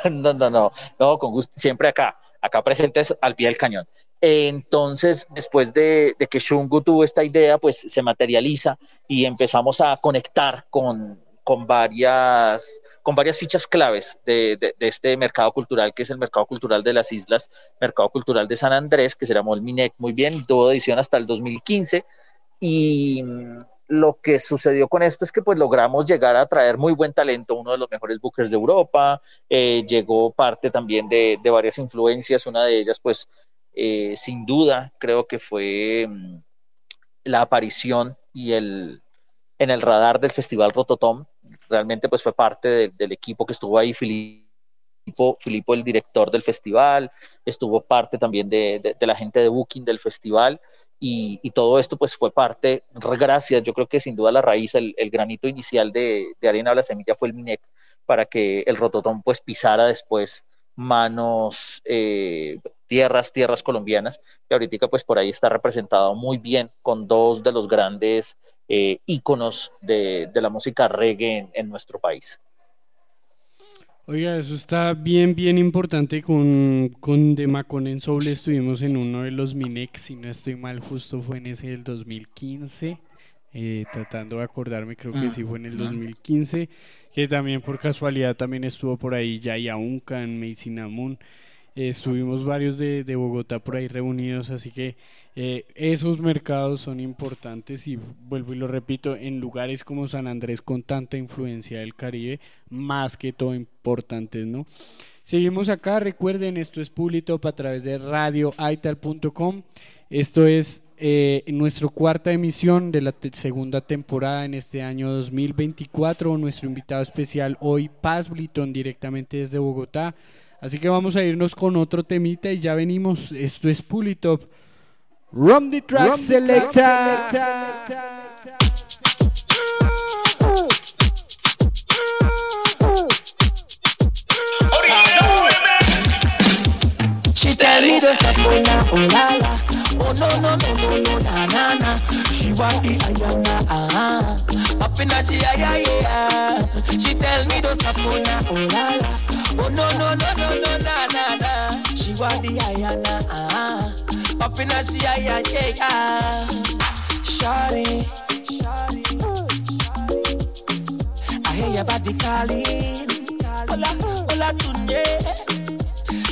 No, no, no, no, con gusto, siempre acá, acá presentes al pie del cañón. Entonces, después de, de que Shungu tuvo esta idea, pues se materializa y empezamos a conectar con, con varias, con varias fichas claves de, de, de, este mercado cultural, que es el mercado cultural de las islas, mercado cultural de San Andrés, que se llamó el MINEC muy bien, tuvo edición hasta el 2015. Y lo que sucedió con esto es que pues logramos llegar a traer muy buen talento, uno de los mejores bookers de Europa, eh, llegó parte también de, de, varias influencias, una de ellas pues eh, sin duda creo que fue mm, la aparición y el, en el radar del Festival Rototom. Realmente pues fue parte de, del equipo que estuvo ahí, Filipo, Filipo, el director del festival, estuvo parte también de, de, de la gente de Booking del festival. Y, y, todo esto pues fue parte, gracias, yo creo que sin duda la raíz, el, el granito inicial de, Arena a la Semilla fue el MINEC para que el Rototom pues pisara después manos, eh, tierras, tierras colombianas, y ahorita pues por ahí está representado muy bien con dos de los grandes eh, íconos de, de, la música reggae en, en, nuestro país. Oiga, eso está bien, bien importante. Con, con The Macon en Soul estuvimos en uno de los Minex, si no estoy mal, justo fue en ese del 2015. Eh, tratando de acordarme, creo que sí fue en el 2015, que también por casualidad también estuvo por ahí Yaya Unca en Meisinamun. Eh, estuvimos varios de, de, Bogotá por ahí reunidos, así que eh, esos mercados son importantes y vuelvo y lo repito, en lugares como San Andrés con tanta influencia del Caribe, más que todo importantes, ¿no? Seguimos acá, recuerden, esto es Publitop a través de radioaital.com, esto es eh, nuestra cuarta emisión de la segunda temporada en este año 2024, nuestro invitado especial hoy, Paz Bliton, directamente desde Bogotá, Así que vamos a irnos con otro temita y ya venimos. Esto es Pulitop. Rum the track Rum selecta. She tell me to stop oh Oh no no no no no na na na She want the ayana ah Up in the yeah yeah yeah She tell me to stop when I oh la la Oh no no no no no na na na. She want the ayana ah. Up in a she yeah yeah yeah. Shawty. I hear your body calling. Hola, hola tunde.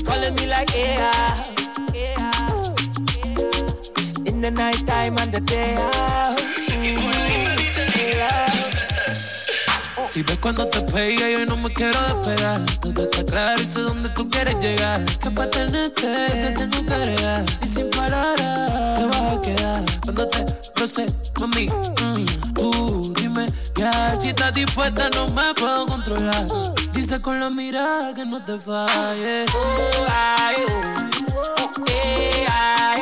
Calling me like yeah. In the night time and the day out. Mm. Si ves cuando te pega, yo no me quiero despegar. Todo está claro y sé dónde tú quieres llegar. Que para tenerte, te tengo que agregar. Y sin palabras, te vas a quedar. Cuando te roce, mami, mm, tú dime ya. Si estás dispuesta, no me puedo controlar. Dice con la mirada que no te falle. Oh, ay, oh, eh, ay,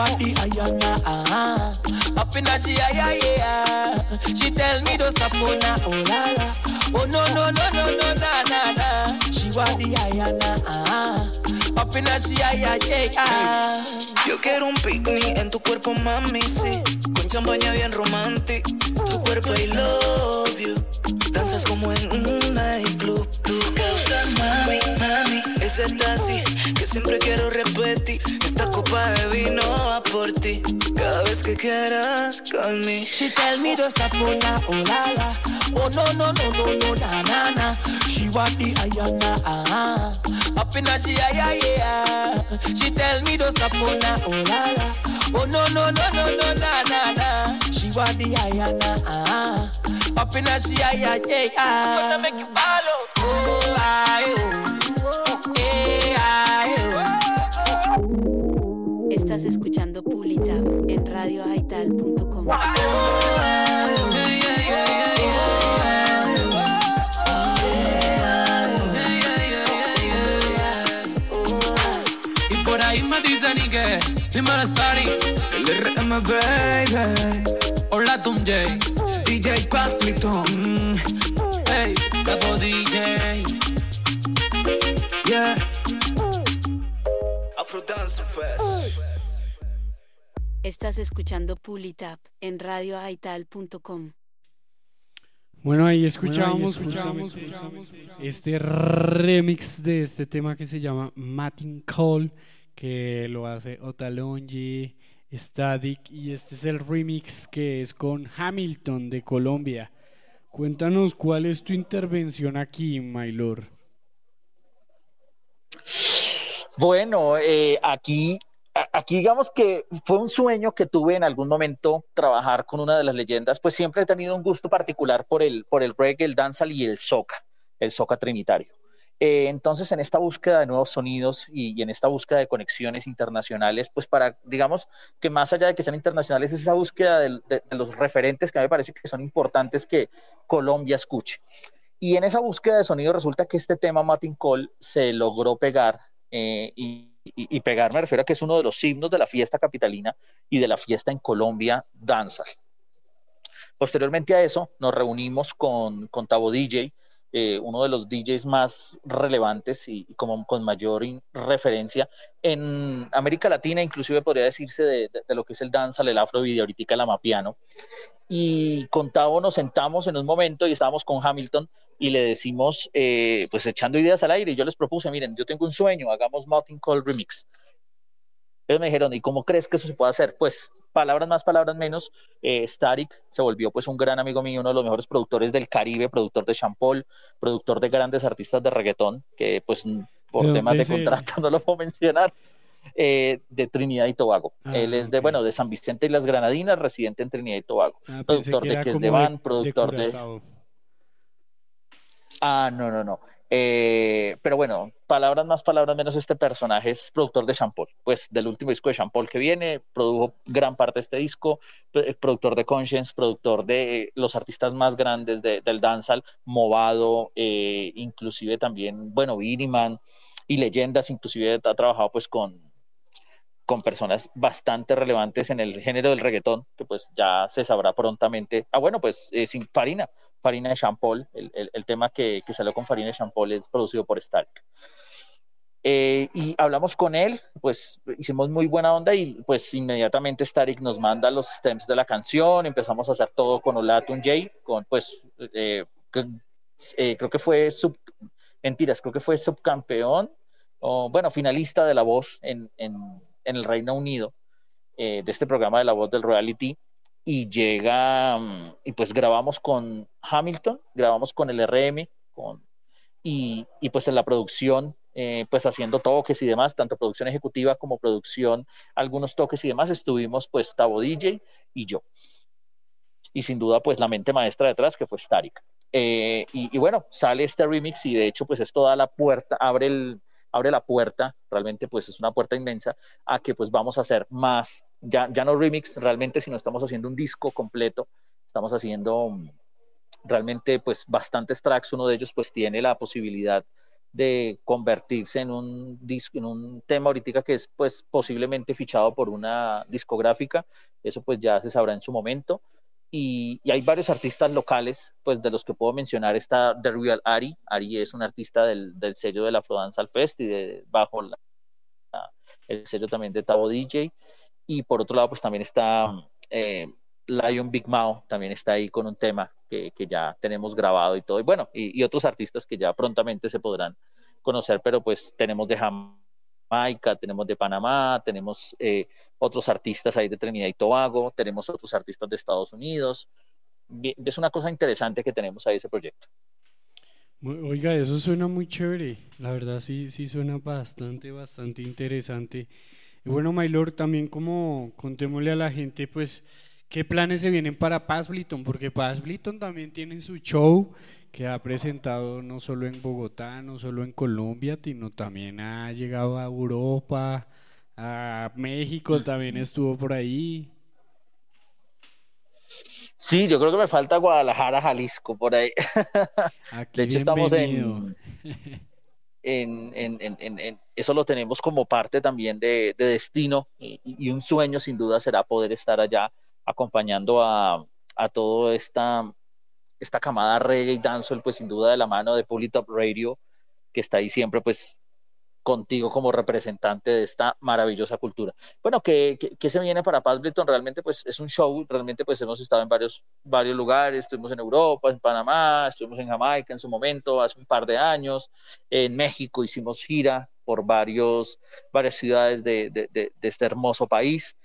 She want the ayana ah. Up in the yeah yeah. She tell me don't stop oh na oh la la. Oh no no no no no na na na. She want the ayana ah. Up in the yeah yeah yeah. Yo quiero un picnic en tu cuerpo, mami, sí. Con champaña bien romántico. Tu cuerpo, I love you. Danzas como en un nightclub. Tu causa, mami, mami. Ese taxi que siempre quiero repetir. Esta copa de vino va por ti. Cada vez que quieras, me. She tell me don't stop oh na oh la la. Oh no no no no no na na na. She want the ayana ah. Up in the yeah yeah yeah. She tell me don't stop oh na oh la la. Oh no no no no no na na na. She want the ayana ah. Up in the yeah yeah yeah. I'm gonna make you follow. Oh I oh. Estás escuchando Pulita en radioaital.com. Y por ahí me dicen y que, dímelo Starry, El RM, baby. hola Tom J, DJ Pasplito. Mm, hey, Capo DJ. yeah. Afro Dance Fest. Estás escuchando Pulitap en radioaital.com. Bueno, ahí escuchamos, justamente este remix de este tema que se llama Matin Call, que lo hace Otalongi, Static, y este es el remix que es con Hamilton de Colombia. Cuéntanos cuál es tu intervención aquí, Maylor. Bueno, eh, aquí, aquí digamos que fue un sueño que tuve en algún momento trabajar con una de las leyendas, pues siempre he tenido un gusto particular por el, por el reggae, el dancehall y el soca, el soca trinitario. Eh, entonces, en esta búsqueda de nuevos sonidos y, en esta búsqueda de conexiones internacionales, pues para, digamos, que más allá de que sean internacionales, es esa búsqueda de los referentes que a mí me parece que son importantes que Colombia escuche. Y en esa búsqueda de sonido resulta que este tema Martin Cole se logró pegar eh, y, y- y pegar me refiero a que es uno de los himnos de la fiesta capitalina y de la fiesta en Colombia, danza. Posteriormente a eso, nos reunimos con, con Tabo DJ, eh, uno de los DJs más relevantes y, como con mayor in- referencia en América Latina, inclusive podría decirse de, de- lo que es el danza, el afro y ahorita el amapiano. Y con Tavo nos sentamos en un momento y estábamos con Hamilton y le decimos, eh, pues echando ideas al aire, y yo les propuse, miren, yo tengo un sueño, hagamos Martin Call Remix. Ellos me dijeron, ¿y cómo crees que eso se puede hacer? Pues palabras más, palabras menos. Eh, Starik se volvió pues un gran amigo mío, uno de los mejores productores del Caribe, productor de Champol, productor de grandes artistas de reggaetón, que pues por ¿De temas de él? contrato no lo puedo mencionar, eh, de Trinidad y Tobago. Ah, él es de, bueno, de San Vicente y las Granadinas, residente en Trinidad y Tobago. Ah, productor de era Que es como de de- Van, de productor de... Curazao. Ah, no, no, no. Eh, pero bueno, palabras más, palabras menos, este personaje es productor de Champol, pues del último disco de Champol que viene, produjo gran parte de este disco, p- productor de Conscience, productor de los artistas más grandes de- del dancehall, Movado, eh, inclusive también, bueno, Viriman y leyendas, inclusive ha trabajado pues con, con personas bastante relevantes en el género del reggaetón, que pues ya se sabrá prontamente. Ah, bueno, pues eh, sin Farina, Farina de Champol, el, el- el tema que, que salió con Farina de Champol es producido por Stark. Eh, y hablamos con él, pues hicimos muy buena onda y pues inmediatamente Starik nos manda los stems de la canción, empezamos a hacer todo con Olatun J, con pues eh, que- eh, creo que fue sub, mentiras, creo que fue subcampeón, o bueno, finalista de La Voz en, en, en el Reino Unido, eh, de este programa de La Voz del Reality, y llega, mm, y pues grabamos con Hamilton, grabamos con el RM, con, y, y pues en la producción, eh, pues haciendo toques y demás, tanto producción ejecutiva como producción, algunos toques y demás, estuvimos pues Tabo DJ y yo. Y sin duda pues la mente maestra detrás que fue Starik. Eh, y, y bueno, sale este remix y de hecho pues esto da la puerta, abre, el, abre la puerta, realmente pues es una puerta inmensa a que pues vamos a hacer más, ya, ya no remix realmente, sino estamos haciendo un disco completo, estamos haciendo mm, realmente pues bastantes tracks, uno de ellos pues tiene la posibilidad de convertirse en un disco, en un tema ahorita que es pues posiblemente fichado por una discográfica, eso pues ya se sabrá en su momento. Y, hay varios artistas locales, pues de los que puedo mencionar. Está The Real Ari, Ari es un artista del, del sello del Afrodance Fest y de, bajo el sello también de Tabo DJ, y por otro lado pues también está eh, Lion Big Mao, también está ahí con un tema que, que ya tenemos grabado y todo, y bueno, y, otros artistas que ya prontamente se podrán conocer, pero pues tenemos de Jamaica, tenemos de Panamá, tenemos eh, otros artistas ahí de Trinidad y Tobago, tenemos otros artistas de Estados Unidos. Es una cosa interesante que tenemos ahí ese proyecto. Oiga, eso suena muy chévere. La verdad sí, sí suena bastante, bastante interesante. Y bueno, Maylor, también como contémosle a la gente, pues, qué planes se vienen para Paz Bliton, porque Paz Bliton también tiene su show que ha presentado no solo en Bogotá, no solo en Colombia, sino también ha llegado a Europa, a México también estuvo por ahí. Sí, yo creo que me falta Guadalajara, Jalisco, por ahí. de hecho, estamos en, en, eso lo tenemos como parte también de, destino y, un sueño sin duda será poder estar allá acompañando a, toda esta, esta camada reggae y dancehall, pues sin duda de la mano de Top Radio, que está ahí siempre pues contigo como representante de esta maravillosa cultura. Bueno, ¿qué, qué, se viene para Paz Britton? Realmente pues es un show, realmente pues hemos estado en varios, varios lugares, estuvimos en Europa, en Panamá, estuvimos en Jamaica en su momento, hace un par de años, en México hicimos gira por varios, varias ciudades de, de, de, de este hermoso país.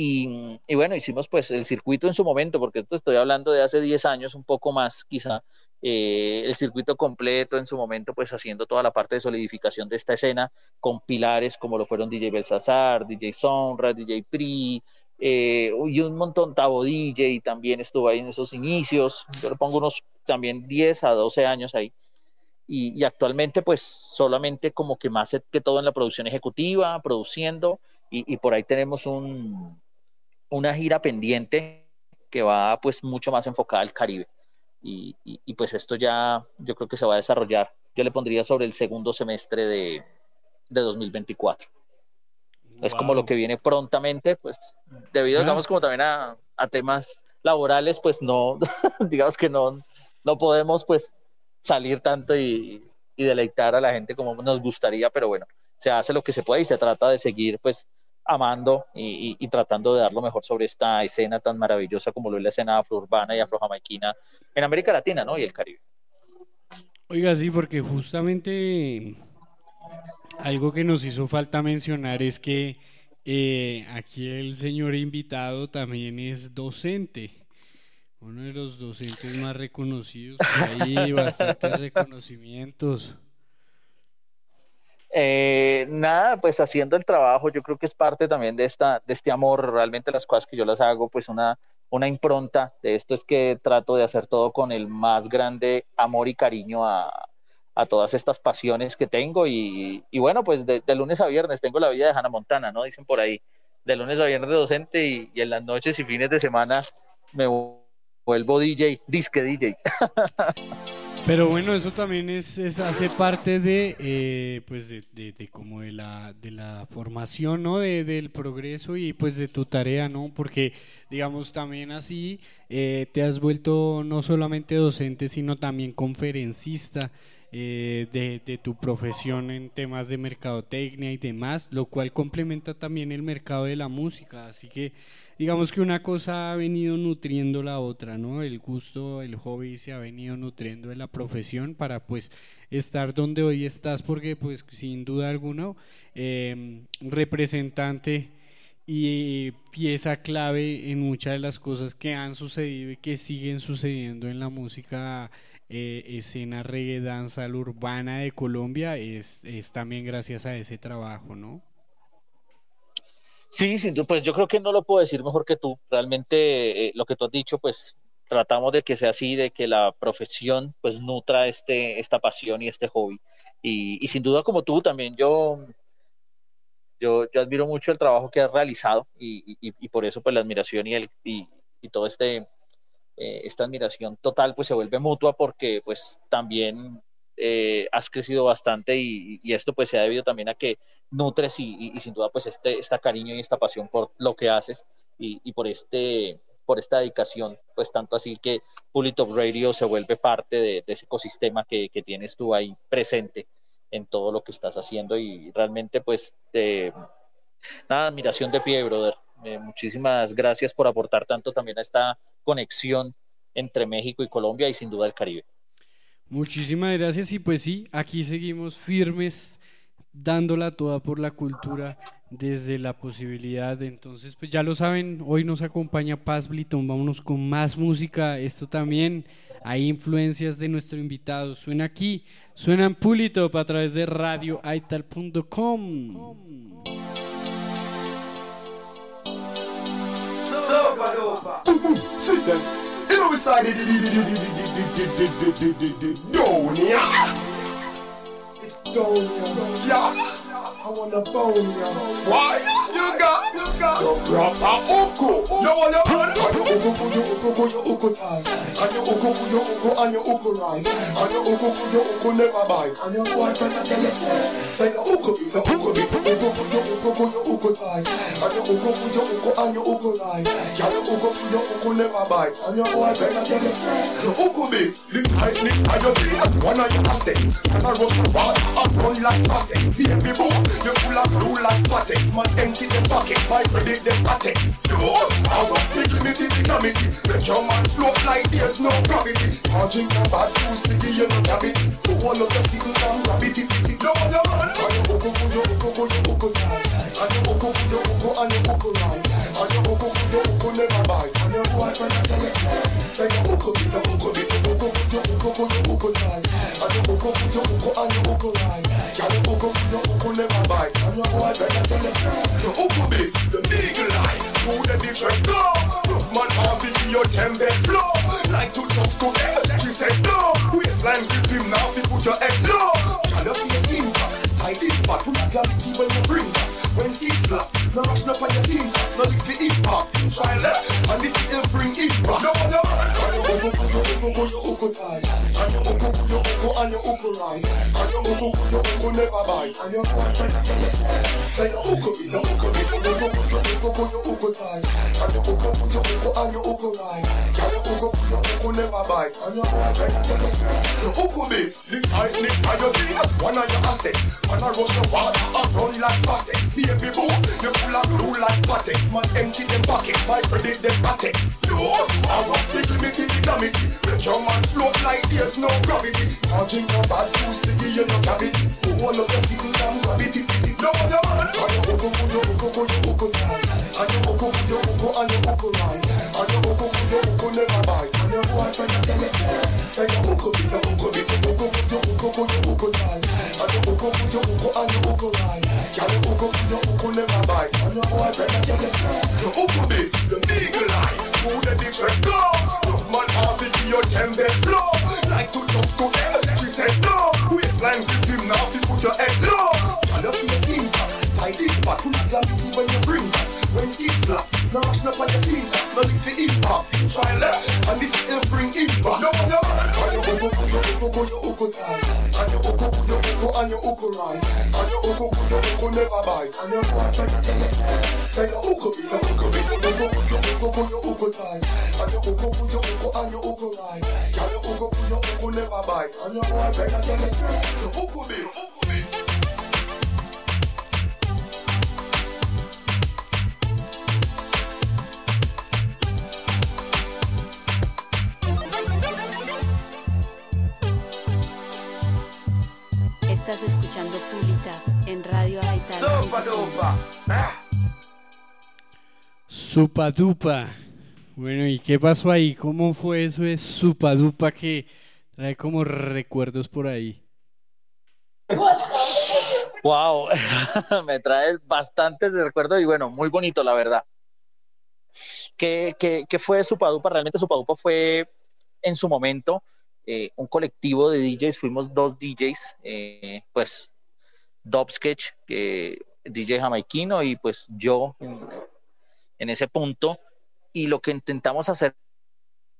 Y, y, bueno, hicimos pues el circuito en su momento, porque esto estoy hablando de hace 10 años, un poco más quizá, eh, el circuito completo en su momento, pues haciendo toda la parte de solidificación de esta escena con pilares como lo fueron DJ Belsazar, DJ Sonra, DJ Pri, eh, y un montón, Tabo DJ también estuvo ahí en esos inicios, yo le pongo unos también 10 a 12 años ahí. Y, actualmente pues solamente como que más que todo en la producción ejecutiva, produciendo, y, y por ahí tenemos un, una gira pendiente que va pues mucho más enfocada al Caribe y, y, pues esto ya yo creo que se va a desarrollar. Yo le pondría sobre el segundo semestre de, de 2024. Es como lo que viene prontamente, pues debido, digamos, como también a, a, temas laborales, pues no, digamos que no, no podemos pues salir tanto y, y deleitar a la gente como nos gustaría, pero bueno, se hace lo que se puede y se trata de seguir pues amando y, tratando de dar lo mejor sobre esta escena tan maravillosa como lo es la escena afro-urbana y afro-jamaiquina en América Latina ¿no? y el Caribe. Oiga, sí, porque justamente algo que nos hizo falta mencionar es que eh, aquí el señor invitado también es docente, uno de los docentes más reconocidos, ahí bastantes reconocimientos. Eh, nada, pues haciendo el trabajo, yo creo que es parte también de, esta, de este amor, realmente las cosas que yo las hago, pues una, una impronta de esto es que trato de hacer todo con el más grande amor y cariño a, a todas estas pasiones que tengo y, bueno, pues de, lunes a viernes tengo la vida de Hannah Montana, ¿no? Dicen por ahí, de lunes a viernes docente y, y en las noches y fines de semana me vuelvo DJ, disque DJ. Pero bueno, eso también es, hace parte de, eh, pues de, de, como de la, de la formación, ¿no? De, del progreso y pues de tu tarea, ¿no? Porque, digamos, también así eh, te has vuelto no solamente docente, sino también conferencista. Eh, de, de, tu profesión en temas de mercadotecnia y demás, lo cual complementa también el mercado de la música. Así que digamos que una cosa ha venido nutriendo la otra, ¿no? El gusto, el hobby se ha venido nutriendo de la profesión para pues estar donde hoy estás, porque pues sin duda alguna, eh, representante y pieza clave en muchas de las cosas que han sucedido y que siguen sucediendo en la música eh, escena reggae danza urbana de Colombia es, es también gracias a ese trabajo, ¿no? Sí, sin duda, pues yo creo que no lo puedo decir mejor que tú. Realmente eh, lo que tú has dicho, pues tratamos de que sea así, de que la profesión pues nutra este, esta pasión y este hobby. Y, sin duda como tú también, yo, yo, yo, admiro mucho el trabajo que has realizado y por eso pues la admiración y, el, y, todo este, eh, esta admiración total pues se vuelve mutua porque pues también eh, has crecido bastante y, esto pues se ha debido también a que nutres y, sin duda pues este, esta cariño y esta pasión por lo que haces y, por este por esta dedicación, pues tanto así que Pulit of Radio se vuelve parte de, ese ecosistema que, tienes tú ahí presente en todo lo que estás haciendo y realmente pues nada, admiración de pie, brother. Eh, muchísimas gracias por aportar tanto también a esta conexión entre México y Colombia y sin duda el Caribe. Muchísimas gracias y pues sí, aquí seguimos firmes, dándola toda por la cultura desde la posibilidad. Entonces, pues ya lo saben, hoy nos acompaña Paz Bliton, vámonos con más música. Esto también hay influencias de nuestro invitado. Suena aquí, suena en Pulitop a través de radioaital.com. Sopa dopa. Sit down. You know beside it. Donia. It's Donia. Yeah. I wanna bone ya. Why? You got, you got your proper uku. You want your man? And your uku, your uku, your uku tight. And your uku, your uku, and your uku right. And your uku, your uku never bite. And your boyfriend a tell us say your uku beat, your uku beat, your uku, your uku, your uku tight. And your uku, your uku, and your uku right. And your uku, your uku never bite. And your boyfriend a tell us your uku beat, the tightness of your feet. One of your assets. And I rush the water, I run like faucets. Baby boo. You full of glue like patex Man empty the pockets, my credit the patex Yo, power, big limited economity Make your man float like there's no gravity Charging your bad juice, sticky you no have it So all of the sitting down, it, it Yo, your man And you go, go, go, you go, go, you go, go tight And you go, go, go, you go, and you go, go right And you go, go, go, you go, never bite And your boyfriend a tell us Say you go, go, bit, you go, bit You go, go, go, you go, go, you go, tight And you go, go, go, you go, and you go, right And you go, go, go, Try left And this it bring it back No no And you go go go go you go tight And you go go you go and you go right And you go go you go never bite And your boyfriend tell us Say you go bit you go bit You go go go you go you go tight And you go go you go and you go right And you go go you go never bite And your boyfriend a tell us You go bit The tightness of your teeth One of your assets Man a rush your water and run like faucets Baby boo You full of glue like patex Man empty them pockets My credit them patex Yo I want big limited economity Make your man float like there's no gravity Charging your bad juice to give you no cavity All of the sitting down gravity Yo man yo man And you go go go you go go you go tight And you go go go you go and you go right And you go go go you go never bite And your boyfriend a tell us Say you go bit you go bit You go go go you go go you go tight And you go go go you go and you go right Can you go go go you go never bite And your boyfriend a tell us You go bit the legal line Through the big straight go Rough man half it your temple flow Like to just go there She said no Waistline grip him now Fi put your head low Can you feel skin fat Tight in fat Full of gravity when you bring that When skin slap No rush no on your fat No lick the impact Try left And this will bring impact Yo yo And you go go go you go go you go tight And you go go go you go and you go right And you go go go you go never bite And your boyfriend a tell us Say you go bit you go bit You go go go you go go you go tight And you go go go you go and you go right And you go go go you go never bite And your boyfriend a tell us You go bit Estás escuchando Pulita en Radio Aital. Sopa dopa Supadupa. Bueno, ¿y qué pasó ahí? ¿Cómo fue eso de Supadupa que trae como recuerdos por ahí? Wow, me traes bastantes recuerdos y bueno, muy bonito la verdad. ¿Qué, qué, qué fue Supadupa? Realmente Supadupa fue en su momento eh, un colectivo de DJs, fuimos dos DJs, eh, pues Dub Sketch, que DJ jamaiquino y pues yo en, ese punto. Y lo que intentamos hacer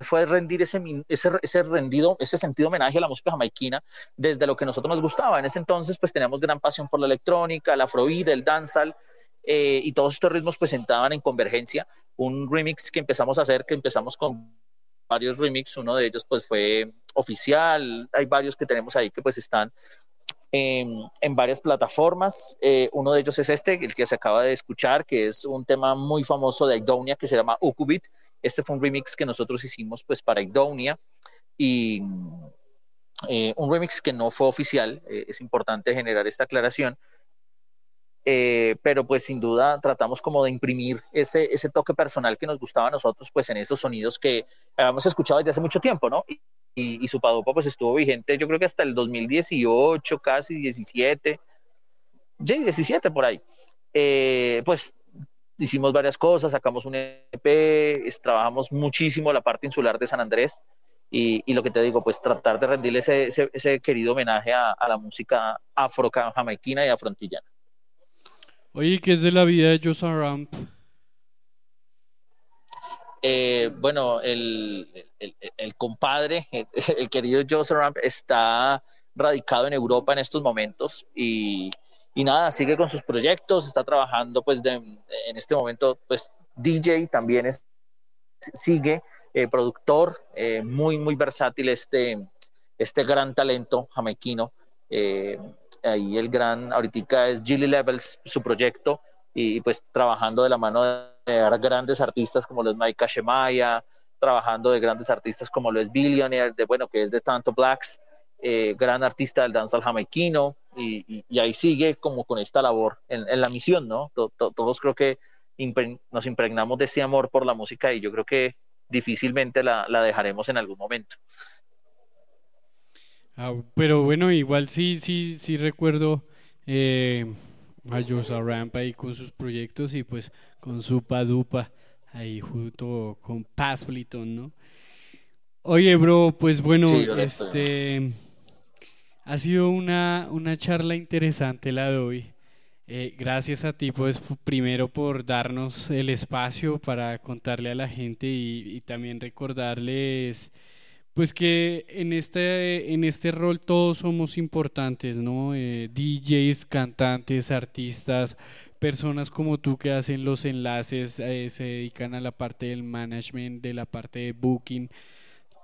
fue rendir ese, ese, ese, rendido, ese sentido homenaje a la música jamaiquina desde lo que nosotros nos gustaba. En ese entonces, pues teníamos gran pasión por la electrónica, la afrobeat, el dancehall, eh, y todos estos ritmos entraban en convergencia. Un remix que empezamos a hacer, que empezamos con varios remix, uno de ellos pues fue oficial, hay varios que tenemos ahí que pues están en, varias plataformas. Eh, uno de ellos es este, el que se acaba de escuchar, que es un tema muy famoso de Idonia que se llama Ukubit. Este fue un remix que nosotros hicimos pues para Idonia y eh, un remix que no fue oficial, eh, es importante generar esta aclaración, pero pues sin duda tratamos como de imprimir ese, ese toque personal que nos gustaba a nosotros pues en esos sonidos que habíamos escuchado desde hace mucho tiempo, ¿no? Y, su Padupa pues estuvo vigente yo creo que hasta el 2018, casi 17, ya 17 por ahí. pues hicimos varias cosas, sacamos un EP, trabajamos muchísimo la parte insular de San Andrés y, y lo que te digo, pues tratar de rendirle ese, ese, ese querido homenaje a, a, la música afro-jamaiquina y afrontillana. Oye, ¿qué es de la vida de Josa Ramp? Eh, bueno, el, el, compadre, el, querido Josa Ramp, está radicado en Europa en estos momentos y y nada, sigue con sus proyectos, está trabajando pues de, en este momento pues DJ también es, sigue, eh, productor, eh, muy muy versátil este, este gran talento jamaiquino. Eh, ahí el gran, ahorita es Gilly Levels, su proyecto, y pues trabajando de la mano de grandes artistas como los Mike Shemaya, trabajando de grandes artistas como los Billionaire, de bueno, que es de Tanto Blacks, eh, gran artista del danza jamaiquino, y, y, ahí sigue como con esta labor en, la misión, ¿no? To, to, todos creo que nos impregnamos de ese amor por la música y yo creo que difícilmente la, dejaremos en algún momento. Ah, pero bueno, igual sí, sí, sí recuerdo eh, a Josa Ramp ahí con sus proyectos y pues con su padupa ahí junto con Paspliton, ¿no? Oye, bro, pues bueno, sí, este ha sido una, una charla interesante la de hoy. Eh, gracias a ti, pues primero por darnos el espacio para contarle a la gente y, y también recordarles, pues que en este, en este rol todos somos importantes, ¿no? Eh, DJs, cantantes, artistas, personas como tú que hacen los enlaces, eh, se dedican a la parte del management, de la parte de booking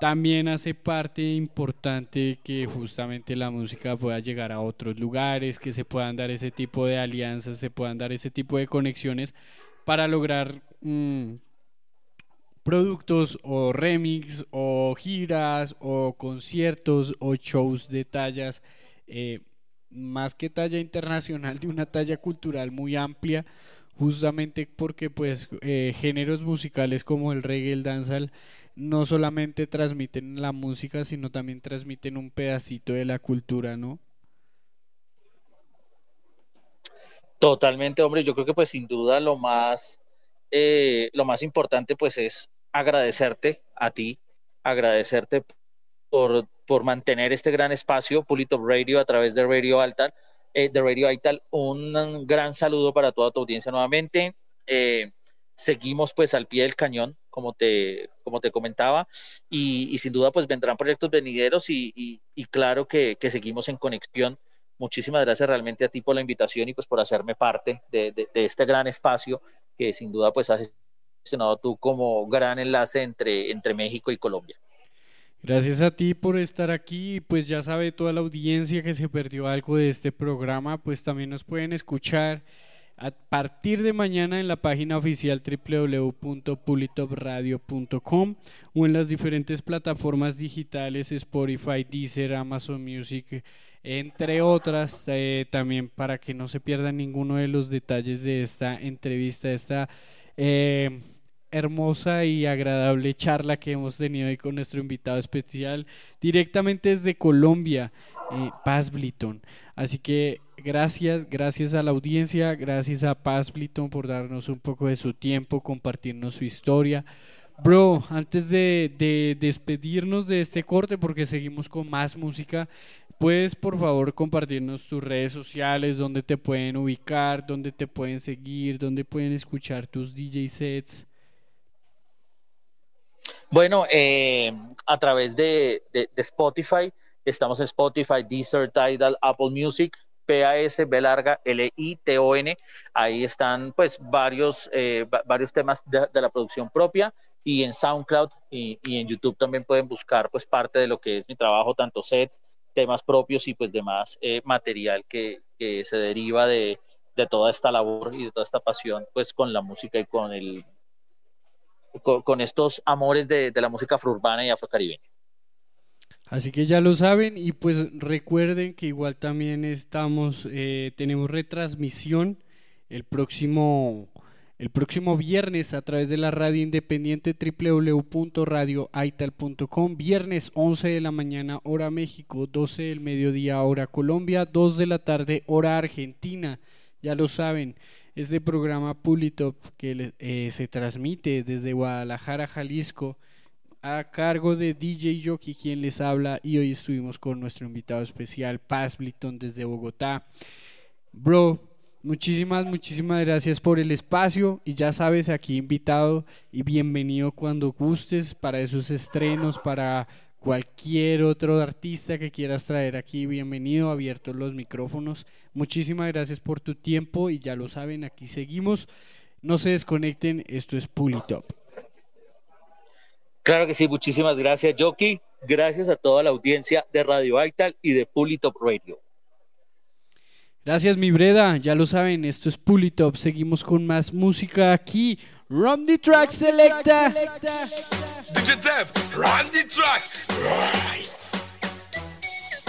también hace parte importante que justamente la música pueda llegar a otros lugares, que se puedan dar ese tipo de alianzas, se puedan dar ese tipo de conexiones para lograr mmm, productos o remix o giras o conciertos o shows de tallas, eh, más que talla internacional, de una talla cultural muy amplia justamente porque pues eh, géneros musicales como el reggae, el dancehall no solamente transmiten la música, sino también transmiten un pedacito de la cultura, ¿no? Totalmente, hombre, yo creo que pues sin duda lo más, eh, lo más importante pues es agradecerte a ti, agradecerte por, por mantener este gran espacio, Pulito Radio, a través de Radio Altar, eh, de Radio Altar, un gran saludo para toda tu audiencia nuevamente. Eh, seguimos pues al pie del cañón, como te, como te comentaba, y, sin duda pues vendrán proyectos venideros y, claro que, seguimos en conexión. Muchísimas gracias realmente a ti por la invitación y pues por hacerme parte de, este gran espacio que sin duda pues has tú como gran enlace entre, entre México y Colombia. Gracias a ti por estar aquí. Pues ya sabe toda la audiencia que se perdió algo de este programa, pues también nos pueden escuchar a partir de mañana en la página oficial www.pulitopradio.com o en las diferentes plataformas digitales Spotify, Deezer, Amazon Music, entre otras, eh, también para que no se pierdan ninguno de los detalles de esta entrevista, esta eh, hermosa y agradable charla que hemos tenido hoy con nuestro invitado especial directamente desde Colombia, eh, Paz Bliton. Así que gracias, gracias a la audiencia, gracias a Paz Bliton por darnos un poco de su tiempo, compartirnos su historia. Bro, antes de, de, despedirnos de este corte, porque seguimos con más música, ¿puedes por favor compartirnos tus redes sociales, dónde te pueden ubicar, dónde te pueden seguir, dónde pueden escuchar tus DJ sets? Bueno, eh, a través de, Spotify, estamos en Spotify, Deezer, Tidal, Apple Music, PAS, B larga, L-I-T-O-N. Ahí están pues varios, eh, va- varios temas de, la producción propia y en SoundCloud y, en YouTube también pueden buscar pues parte de lo que es mi trabajo, tanto sets, temas propios y pues demás eh, material que, que se deriva de, de toda esta labor y de toda esta pasión pues con la música y con el con, estos amores de, de la música afrourbana y afrocaribeña. Así que ya lo saben y pues recuerden que igual también estamos, eh, tenemos retransmisión el próximo, el próximo viernes a través de la radio independiente www.radioaital.com, viernes 11 de la mañana hora México, 12 del mediodía hora Colombia, 2 de la tarde hora Argentina, ya lo saben. Este programa Pulitop que eh, se transmite desde Guadalajara, Jalisco, a cargo de DJ Jockey, quien les habla, y hoy estuvimos con nuestro invitado especial, Paz Blyton, desde Bogotá. Bro, muchísimas, muchísimas gracias por el espacio, y ya sabes, aquí invitado y bienvenido cuando gustes para esos estrenos, para cualquier otro artista que quieras traer aquí, bienvenido, abiertos los micrófonos. Muchísimas gracias por tu tiempo, y ya lo saben, aquí seguimos. No se desconecten, esto es Pulitop. Claro que sí, muchísimas gracias, Jockey. Gracias a toda la audiencia de Radio Aital y de Pulitop Radio. Gracias, mi Breda. Ya lo saben, esto es Pulitop. Seguimos con más música aquí. Run the track selecta. DJ Dev, run the track. Right.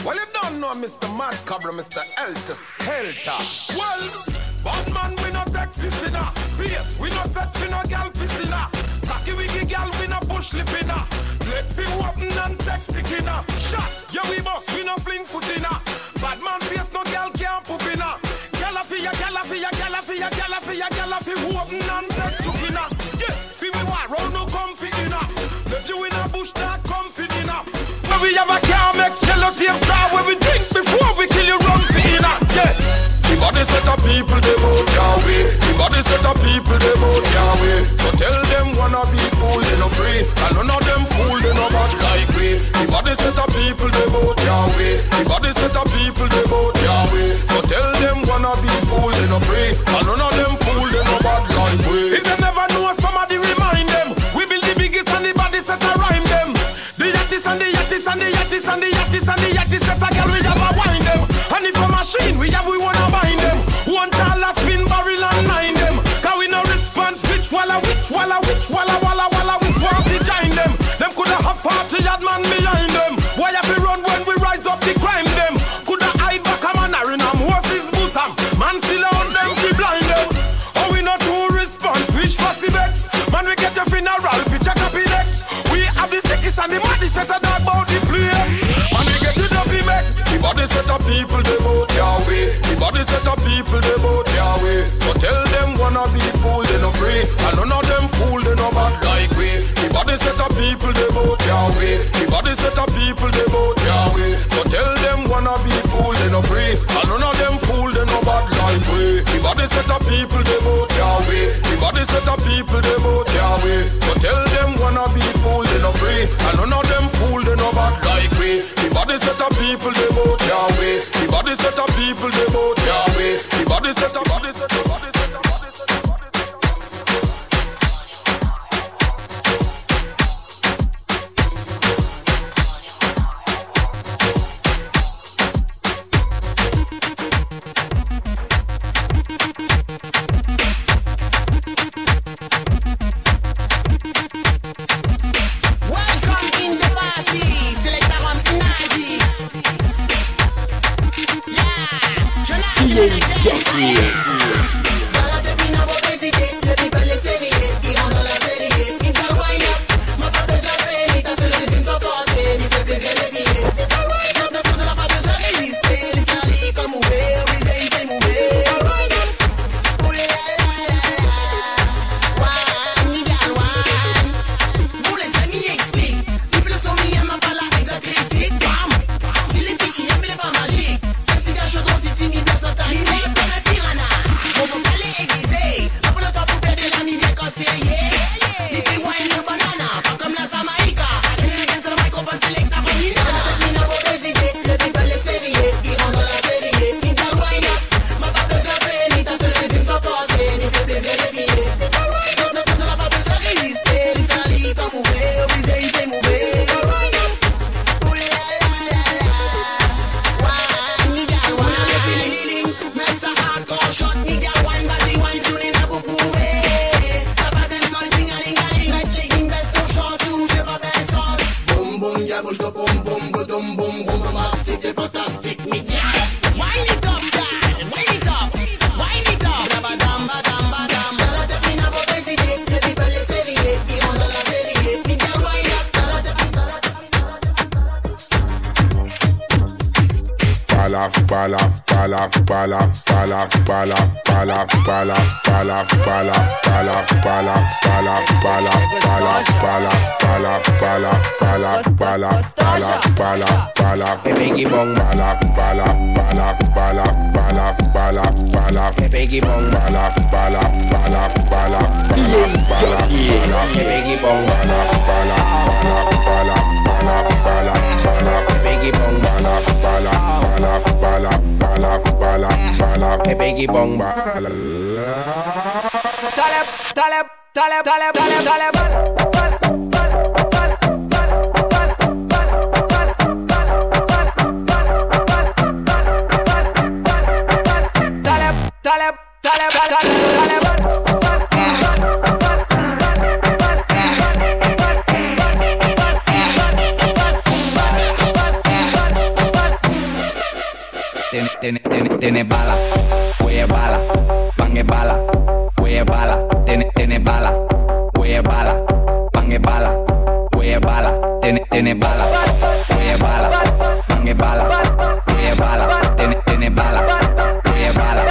Well, you don't know Mr. Mad Cobra, Mr. Elter Skelter. Well, bad man, we not take piscina. Fierce, we not set for no gal piscina. Cocky wiggy gal, we not push lipina. Let fi open and text stickinna. Shot, yeah we boss, we not fling footina. Bad man face, no gal can't poop inna. Gala fi ya, gala fi ya, gala fi ya, gala fi ya, gala fi open and text Left you in a bush, not comfy dinner. Where we have a car, make yellow tape draw. Where we drink before we kill you, run for inna. Yeah. The body set of people, they vote Yahweh. The body set of people, they vote Yahweh. So tell them wanna be fool, they no free. And none of them fool, they no bad like we. The body set of people, they vote Yahweh. The body set of people, they vote Yahweh. So tell them wanna be set a girl we have a wine them. And if a machine we And none of them fool they no bad like we. The body set of people they vote Yahweh. The body set of people Biggie bong Tiene, tiene, tiene, tiene bala, huele bala, pan es bala, huele bala, tiene, tiene bala, huele bala, pan es bala, huele bala, tiene, tiene bala, huele bala, pan es bala, huele bala, tiene, tiene bala, huele bala,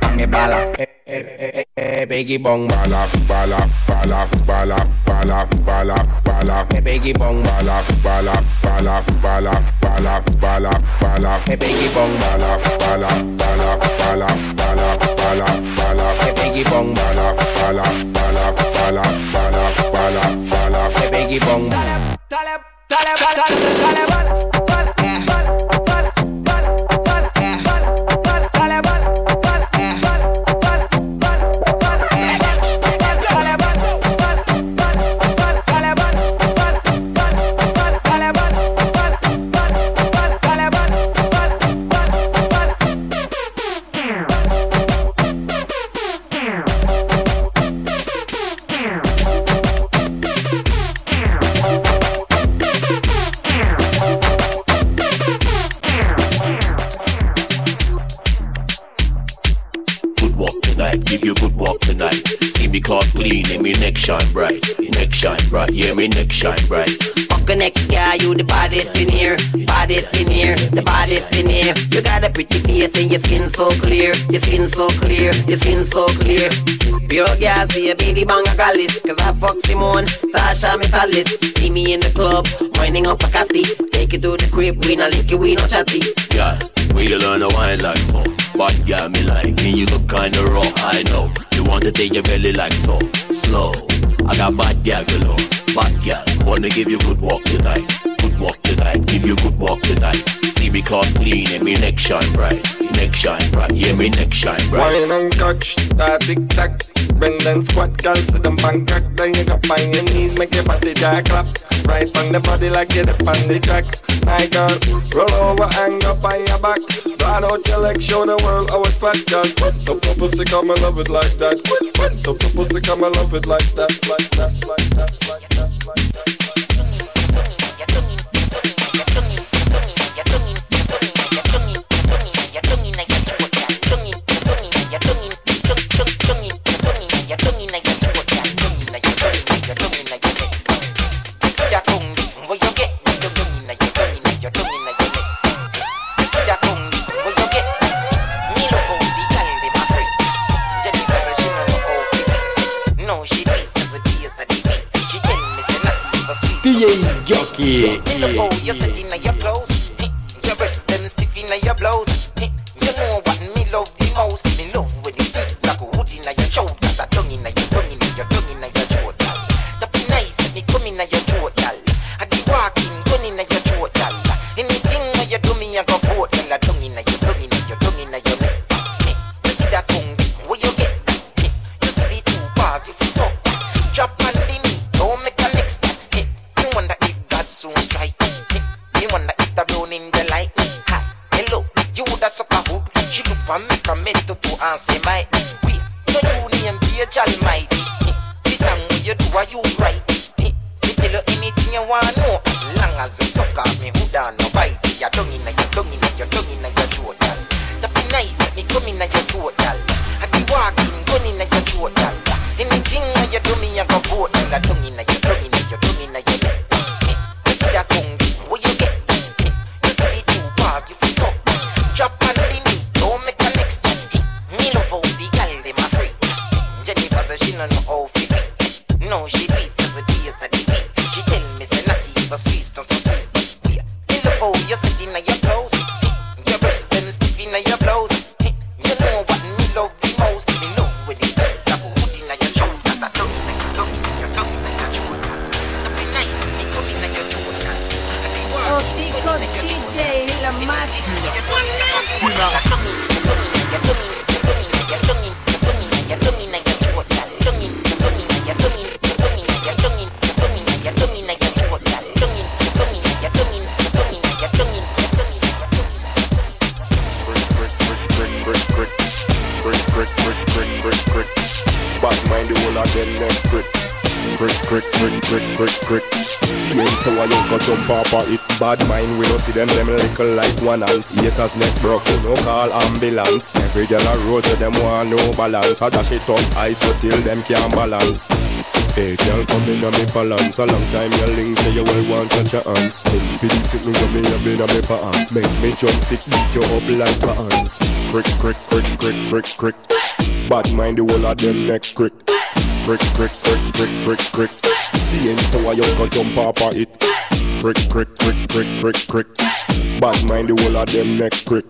pan es bala, eh, eh, eh, Biggie bong bala, bala, bala, bala, bala, bala, bala, Biggie bong bala, bala, bala, bala, bala, bala, bala, Biggie bong bala, bala, bala, bala, bala, bala, bala, Biggie bong bala, bala, bala, bala, bala, bala, bala, Biggie bong dale, dale, dale, dale, dale, bala, bala, bala, crib, we not lick it, we not chatty. Yeah, we learn to wine like so. But yeah, me like me, you look kinda raw, I know. Want to take your belly like so, slow. I got bad gal galore, bad gal. Wanna give you good walk tonight, good walk tonight, give you good walk tonight. See me cloth clean and me neck shine bright, neck shine bright, yeah, me neck shine bright. Wine and catch, that tick tack. Bend and squat, girl, sit them Bangkok. Then you got on your knees, make your body jack clap. Right on the body like you're on the track. My girl, roll over, and up on your back. Broad out your legs, show the world how it's fat, girl. So for pussy, come and love it like that. When, when, when some supposed to come and love it like that, like that, like that, like that. DJ Jockey. You're sitting in your clothes. Your breast them stiff in your blouse. Haters neck broke, no call ambulance. Every girl a road to them want no balance. I dash it up ice so till them can't balance. Hey girl, come in on me balance. A long time your link say you will want touch your hands Come for this it no me a been on me pants. Make me jump stick beat you up like pants. Crick, crick, crick, crick, crick, crick. Bad mind the whole of them neck crick. Crick, crick, crick, crick, crick, crick. See into a young go jump off of it. Crick, crick, crick, crick, crick, crick Bad mind the whole of them neck crick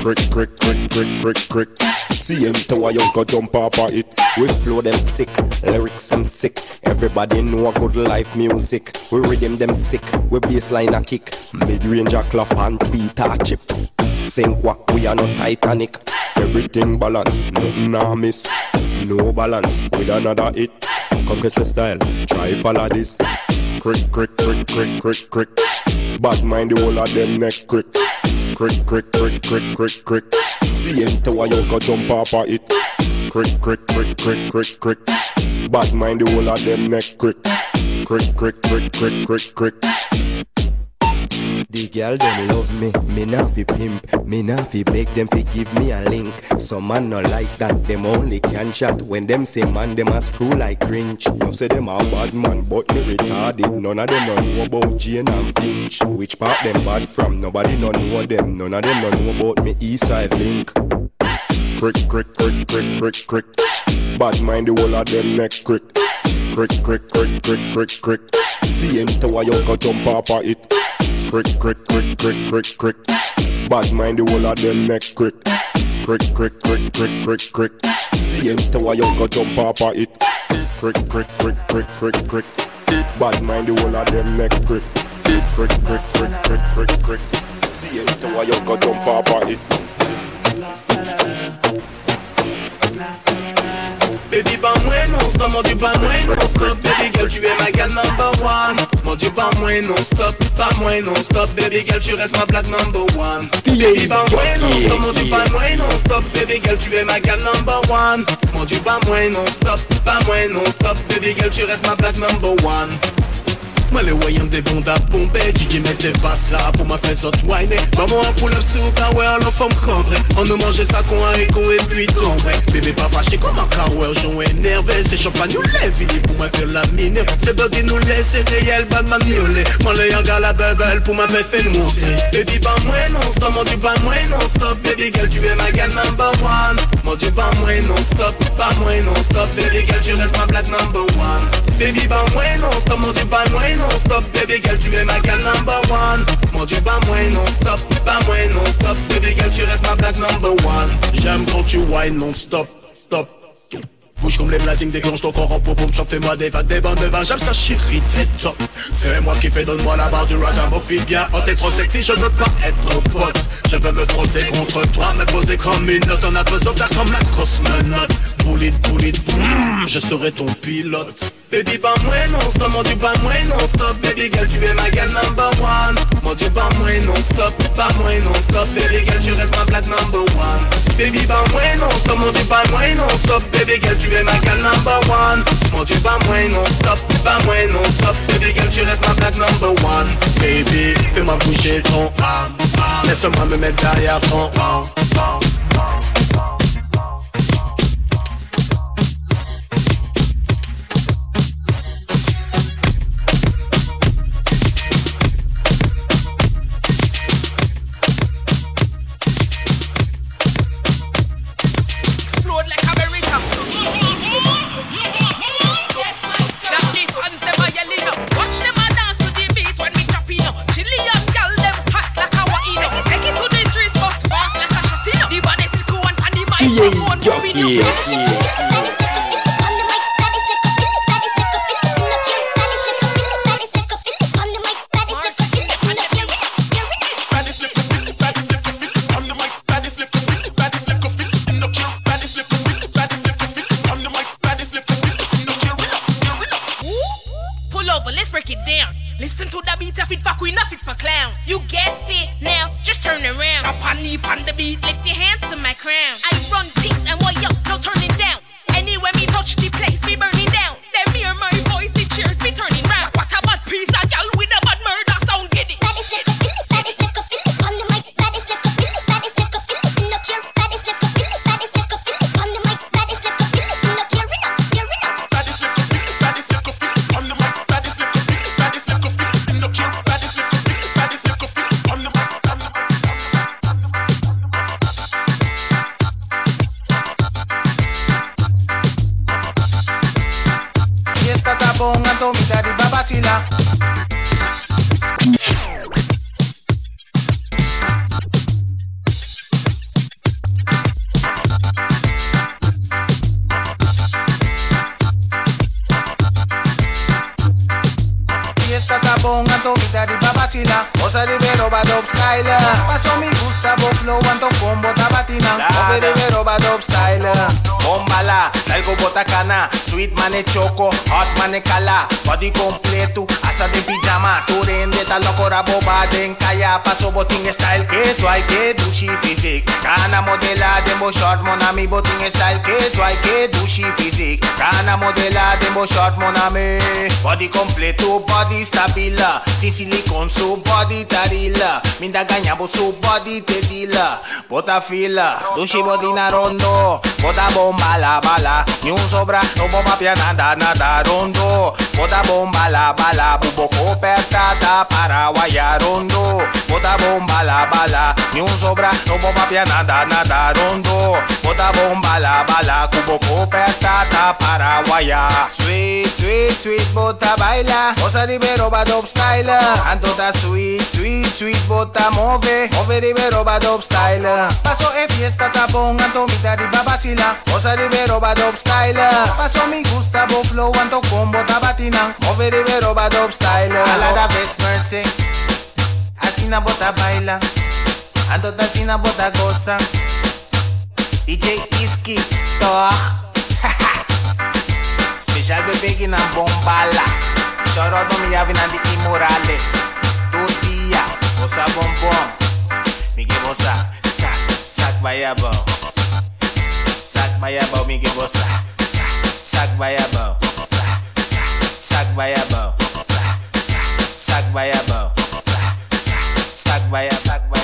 Crick, crick, crick, crick, crick, crick See into a young go jump off of it We flow them sick, lyrics them sick. Everybody know a good life music. We rhythm them sick, we bassline a kick. Mid range a clap and tweet a chip. Sing what we are not Titanic. Everything balance, nothing I miss. No balance with another hit. Come catch my style, try follow this. Crick, crick, crick, crick, crick, crick. Bad mind the whole of them neck crick. Crick, crick, crick, crick, crick, crick. See into a go jump off of it. Crick, crick, crick, crick, crick, crick. Bad mind the whole of them neck crick. Crick, crick, crick, crick, crick, crick. The girl them love me, me nah fi pimp, me nah fi beg them fi give me a link. Some man no like that, them only can chat. When them say man, them a screw like Grinch. No say them a bad man, but me retarded. None of them no know about Jane and Finch. Which part them bad from? Nobody no know them. None of them no know about me Eastside link. Crick, crick, crick, crick, crick, crick. Bad mind the whole of them neck crick. Crick, crick, crick, crick, crick, crick. See into a young go jump of it. Crick, crick, crick, crick, crick, crick. Bad mind the whole of them neck crick. Crick, crick, crick, crick, crick, crick. See into a young go jump off of it. Crick, crick, crick, crick, crick, crick. Bad mind the whole of them neck crick. Crick, crick, crick, crick, crick, crick. See into a young go jump off of it. Baby, pas moins non-stop, mon dieu, pas moins non-stop. Baby girl, tu es ma gal number one. Mon dieu, pas moins non-stop, pas moins non-stop. Baby girl, tu restes ma black number one. Baby, pas moins non-stop, mon dieu, pas moins non-stop. Baby girl, tu es ma gal number one. Mon dieu, pas moins non-stop, pas moins non-stop. Baby girl, tu restes ma black number one Mwen le wayon de bonda bombe Gigi mette basa pou ma fe zot wine Maman an pou lop sou ka we an lo fom kobre An nou manje sa kon an ego e puis tombe Bebe pa fache koman ka we an joun enerve Se chopra nou le vini pou mwen per la mine. Se dogi nou le se reyel bad man miole Mwen le yon gala bebel pou ma fe fen monte. Baby pa mwen non stop, mon dieu pa mwen non stop. Baby girl tu e ma gal number one. Mon dieu pa mwen non stop, pa mwen non stop. Baby girl tu restes ma black number one. Baby pa mwen non stop, mon dieu pa mwen non-stop Baby girl tu es ma gal number one. Mon dieu pas moi non-stop Pas moi non-stop. Baby girl tu restes ma black number one. J'aime quand tu whine non-stop Stop Bouge comme les blazings, déclenche ton corps en pom pom fais-moi des vagues, des bandes de vin, j'aime ça chérie, t'es top. C'est moi qui fais, donne-moi la barre du fil bien Oh t'es trop sexy, je veux pas être ton pote. Je veux me frotter contre toi, me poser comme une note On a besoin d'un comme un cosmonaute. Bullet, bullet, boum, je serai ton pilote. Baby, pas moi non-stop, mon dieu, pas moi non-stop Baby girl, tu es ma gal number one. Mon dieu, pas moi non-stop, pas moi non-stop Baby girl, tu restes ma black number one. Baby, pas moi non-stop, mon dieu, pas moi non-stop Baby girl, es ma gal number one. Mon dieu, pas moi non-stop, pas moi non-stop. Baby girl, tu restes ma black number one. Baby, fais-moi bouger ton Laisse-moi me mettre derrière ton yeah, yeah. Tout mon ami, a style, que soit do she physique. Can a modelade dembo short mon ami. Body completo, body stabila. Si silicon su body tarila. Minda ganyabo su body tedila. Bota fila, dushi body na rondo. Bota bomba la bala. Ni un sobra, no bomba pia nada, nada rondo. Bota bomba la bala. Bubo copertata para guaya rondo. Bota bomba la bala. Ni un sobra, no bomba pia nada, nada rondo. Bota bomba la bala. Cubo copertata para guaya. Sweet, sweet, sweet, bota baila. Osa Rivero va dub style. Ando da sweet, sweet, sweet, bota move. Move Rivero va dub style. Paso e fiesta tapón, ando mitad y va vacila. Osa Rivero va dub style. Paso mi Gustavo Flow, ando combo tabatina. Move Rivero va dub style. A la da best mercy. Así na bota baila. Ando da así na bota goza. DJ Iski, toch. Shaggy Biggie na Bombala. Shout out to me having and the Immorales. Tortilla, Bossa Bom Bom. Me give Bossa, Sack, Sack Bayabo. Sack Bayabo, me give Bossa, sac Sack Bayabo. Sack sac Sack Bayabo. Sack Bayabo. Sack Bayabo.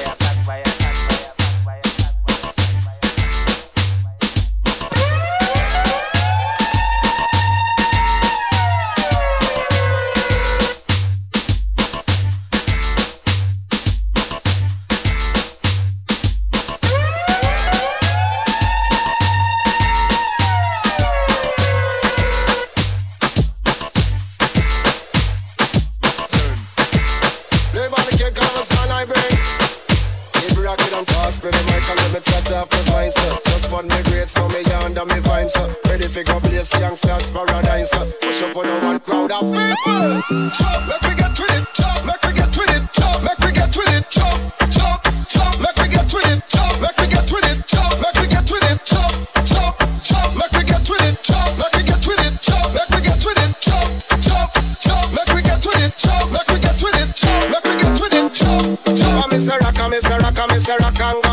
Put me grades, now me under me vine, sir. Ready for go place youngsters paradise, sir. Push up on the one crowd of people. Chop, make we get with it. Chop, make we get with it. Chop, make we get with it. Chop, chop, chop, make we get with it. Chop, make we get with it. Chop, make we get with it. Chop, chop, chop, make we get with it. Chop, make we get with it. Chop, make we get with it. Chop, chop, chop, make we get with it. Chop, make we get with it. Chop, make we get with it. Chop, chop. I'm Mr. Rock, I'm Mr. Rock, I'm Mr. Rock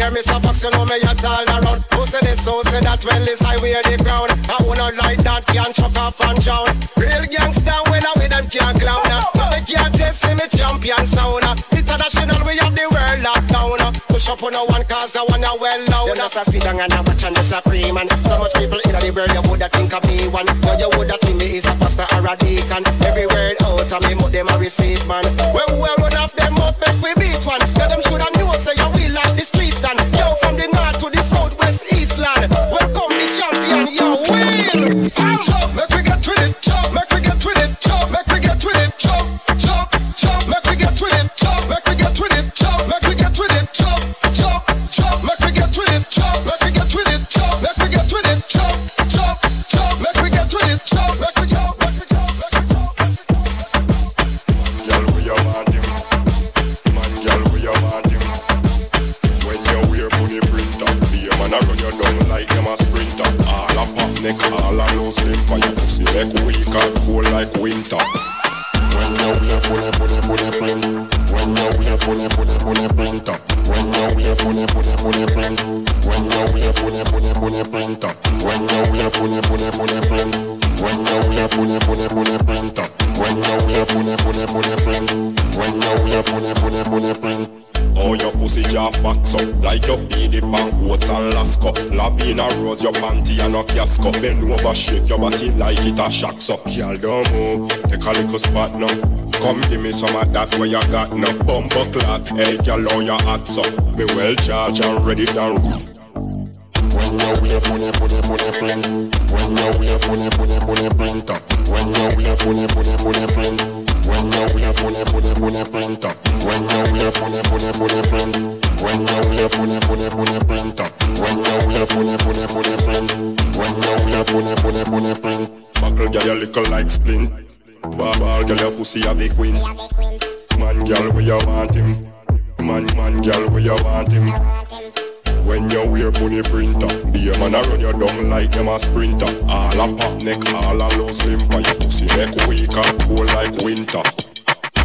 Hear Mr. Fox, you know me at all around. Who say this, who say that? Well, this highway the ground. I wanna like that, can't chuck off and drown. Real gangster, when I with them can't clown. But they can't test me champion sound. International, we have the world locked down. Push up on the one cause the one are well known. You just a sit down and a watch and just a pray, man. So much people in the world, you woulda think of me one. No, you woulda think me is a pastor or a deacon. Every word out of me, mouth them a receive, man. Well, we your panty and a casco Bend over, shake your body like it a shocks up Girl, don't move, take a little spot now. Come give me some of that where you got no bumper clock Hey, girl, how your act. Up Me well charged and ready down when you wear bully bully bully print When you wear bully bully bully print When you wear bully bully bully print When you wear bully bully bully print When you wear bully bully bully print When you wear bully bully bully print When you wear bully bully bully print When you wear bully bully bully print Buckle girl you little like splint ball girl your pussy a queen Man girl where you want him Man man girl where you want him when you wear bunny printer Be a man a run you down like them a sprinter. All a pop neck, all a low slim For your pussy neck weak and cold like winter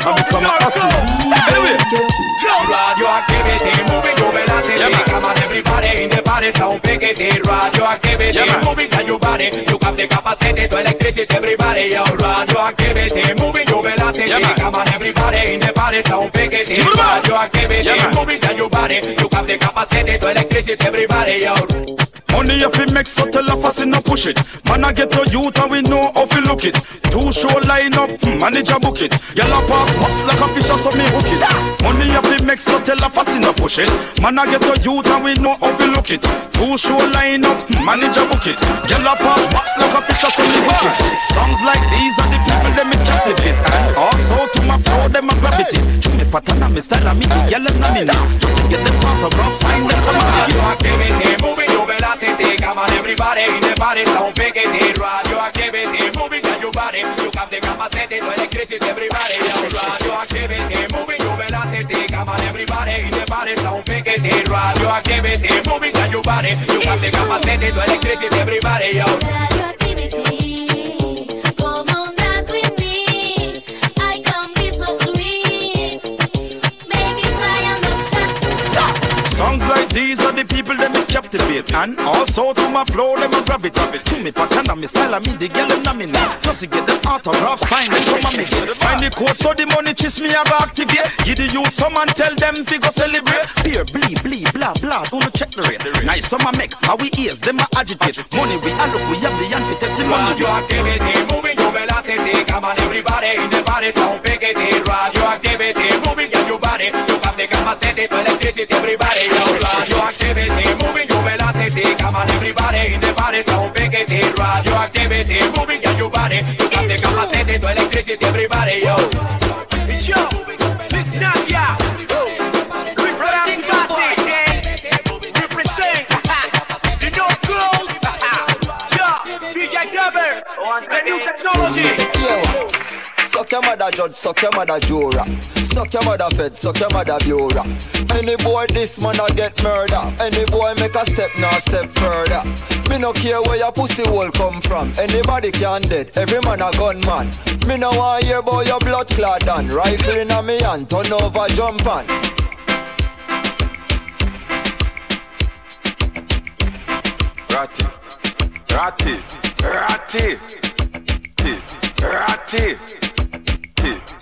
I become a hustler. Anyway. Radioactivity, moving your velocity. Come on, everybody in the party, sound pickety. Radioactivity, moving on your body. You have the capacity to electricity, everybody. Yo, radioactivity, moving your velocity. Come on, everybody in the party, sound pickety. Radioactivity, moving on your body. You have the capacity to electricity, everybody. Yo. Money if it makes so tell a fuss no push it. Man I get to youth and we know how to look it. Two show line up, manager book it. Yellow pass pops like a fish so me hook it. Money if it makes so tell a fuss no push it. Man I get to youth and we know how to look it. Two show line up, manager book it. Yellow pass pops like a fish so me hook it. Songs like these are the people that me captivate. And also to my flow them a gravity. Show me pattern and me style and me the yellow na me now. Just to get them autograph signs them come on. Radioactivity, moving your velocity. Come on, everybody in the party, sound pickety. Radioactivity, moving on your body. You have the capacity to electricity, everybody. Yo, radioactivity, moving your velocity. Come on, everybody in the party, sound pickety. Radioactivity, moving on your body. You have the capacity to electricity, everybody. Yo. These are the people that me captivate. And also to my flow them a gravitate To me pattern and me style and me the girl them me Just to get them autograph sign them come and me Find the code so the money chase me go activate Give the youth some and tell them fi go celebrate. Fear blee blee blah blah don't check the rate. Nice summer make how we ears them a agitate. Money we a look we have the hand fi testimony Radioactivity, moving your velocity. Come on, everybody in the party, sound pickety. Radioactivity, moving on your body. You have the capacity to electricity, everybody. Yo, radioactivity, moving your velocity. Come on, everybody in the party, sound pickety. Radioactivity, moving your body. You got the capacity to electricity, everybody. Yo, it's yo, this Nadia. Chris Brown's classic? Represent. You know, girls. Ah. Yeah, DJ Dubber. The new technology. Suck your mother judge, suck your mother jura Suck your mother fed, suck your mother bureau. Any boy this man a get murder. Any boy make a step now step further. Me no care where your pussy hole come from. Anybody can dead, every man a gunman. Me no want hear about your blood clot done Rifle in a me hand, turn over jump on. Ratty, ratty, ratty, ti, ratty, it.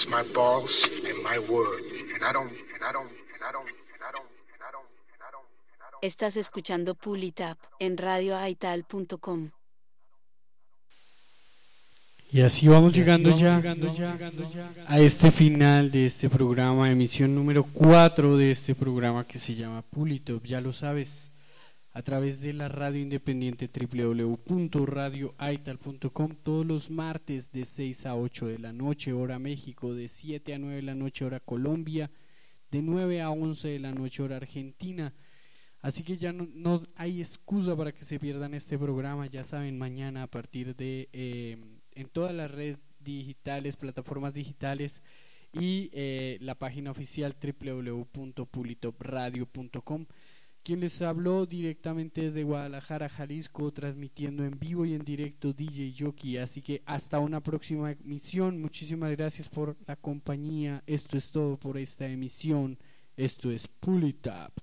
This world is my balls and my word. And I don't, and I don't, and I don't, and I don't. Estás escuchando Pull It Up en radioaital.com. Y así vamos llegando ya a este final de este programa, emisión número 4 de este programa que se llama Pulitop, ya lo sabes, a través de la radio independiente www.radioaital.com todos los martes de 6 a 8 de la noche, hora México, de 7 a 9 de la noche, hora Colombia, de 9 a 11 de la noche, hora Argentina. Así que ya no, no hay excusa para que se pierdan este programa, ya saben, mañana a partir de... eh, en todas las redes digitales, plataformas digitales y eh, la página oficial www.pulitopradio.com. Quien les habló directamente desde Guadalajara, Jalisco, transmitiendo en vivo y en directo DJ Yoki. Así que hasta una próxima emisión. Muchísimas gracias por la compañía. Esto es todo por esta emisión. Esto es It Up.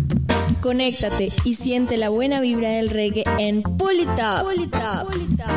conéctate y siente la buena vibra del reggae en Pulita. Pulita. Pulita.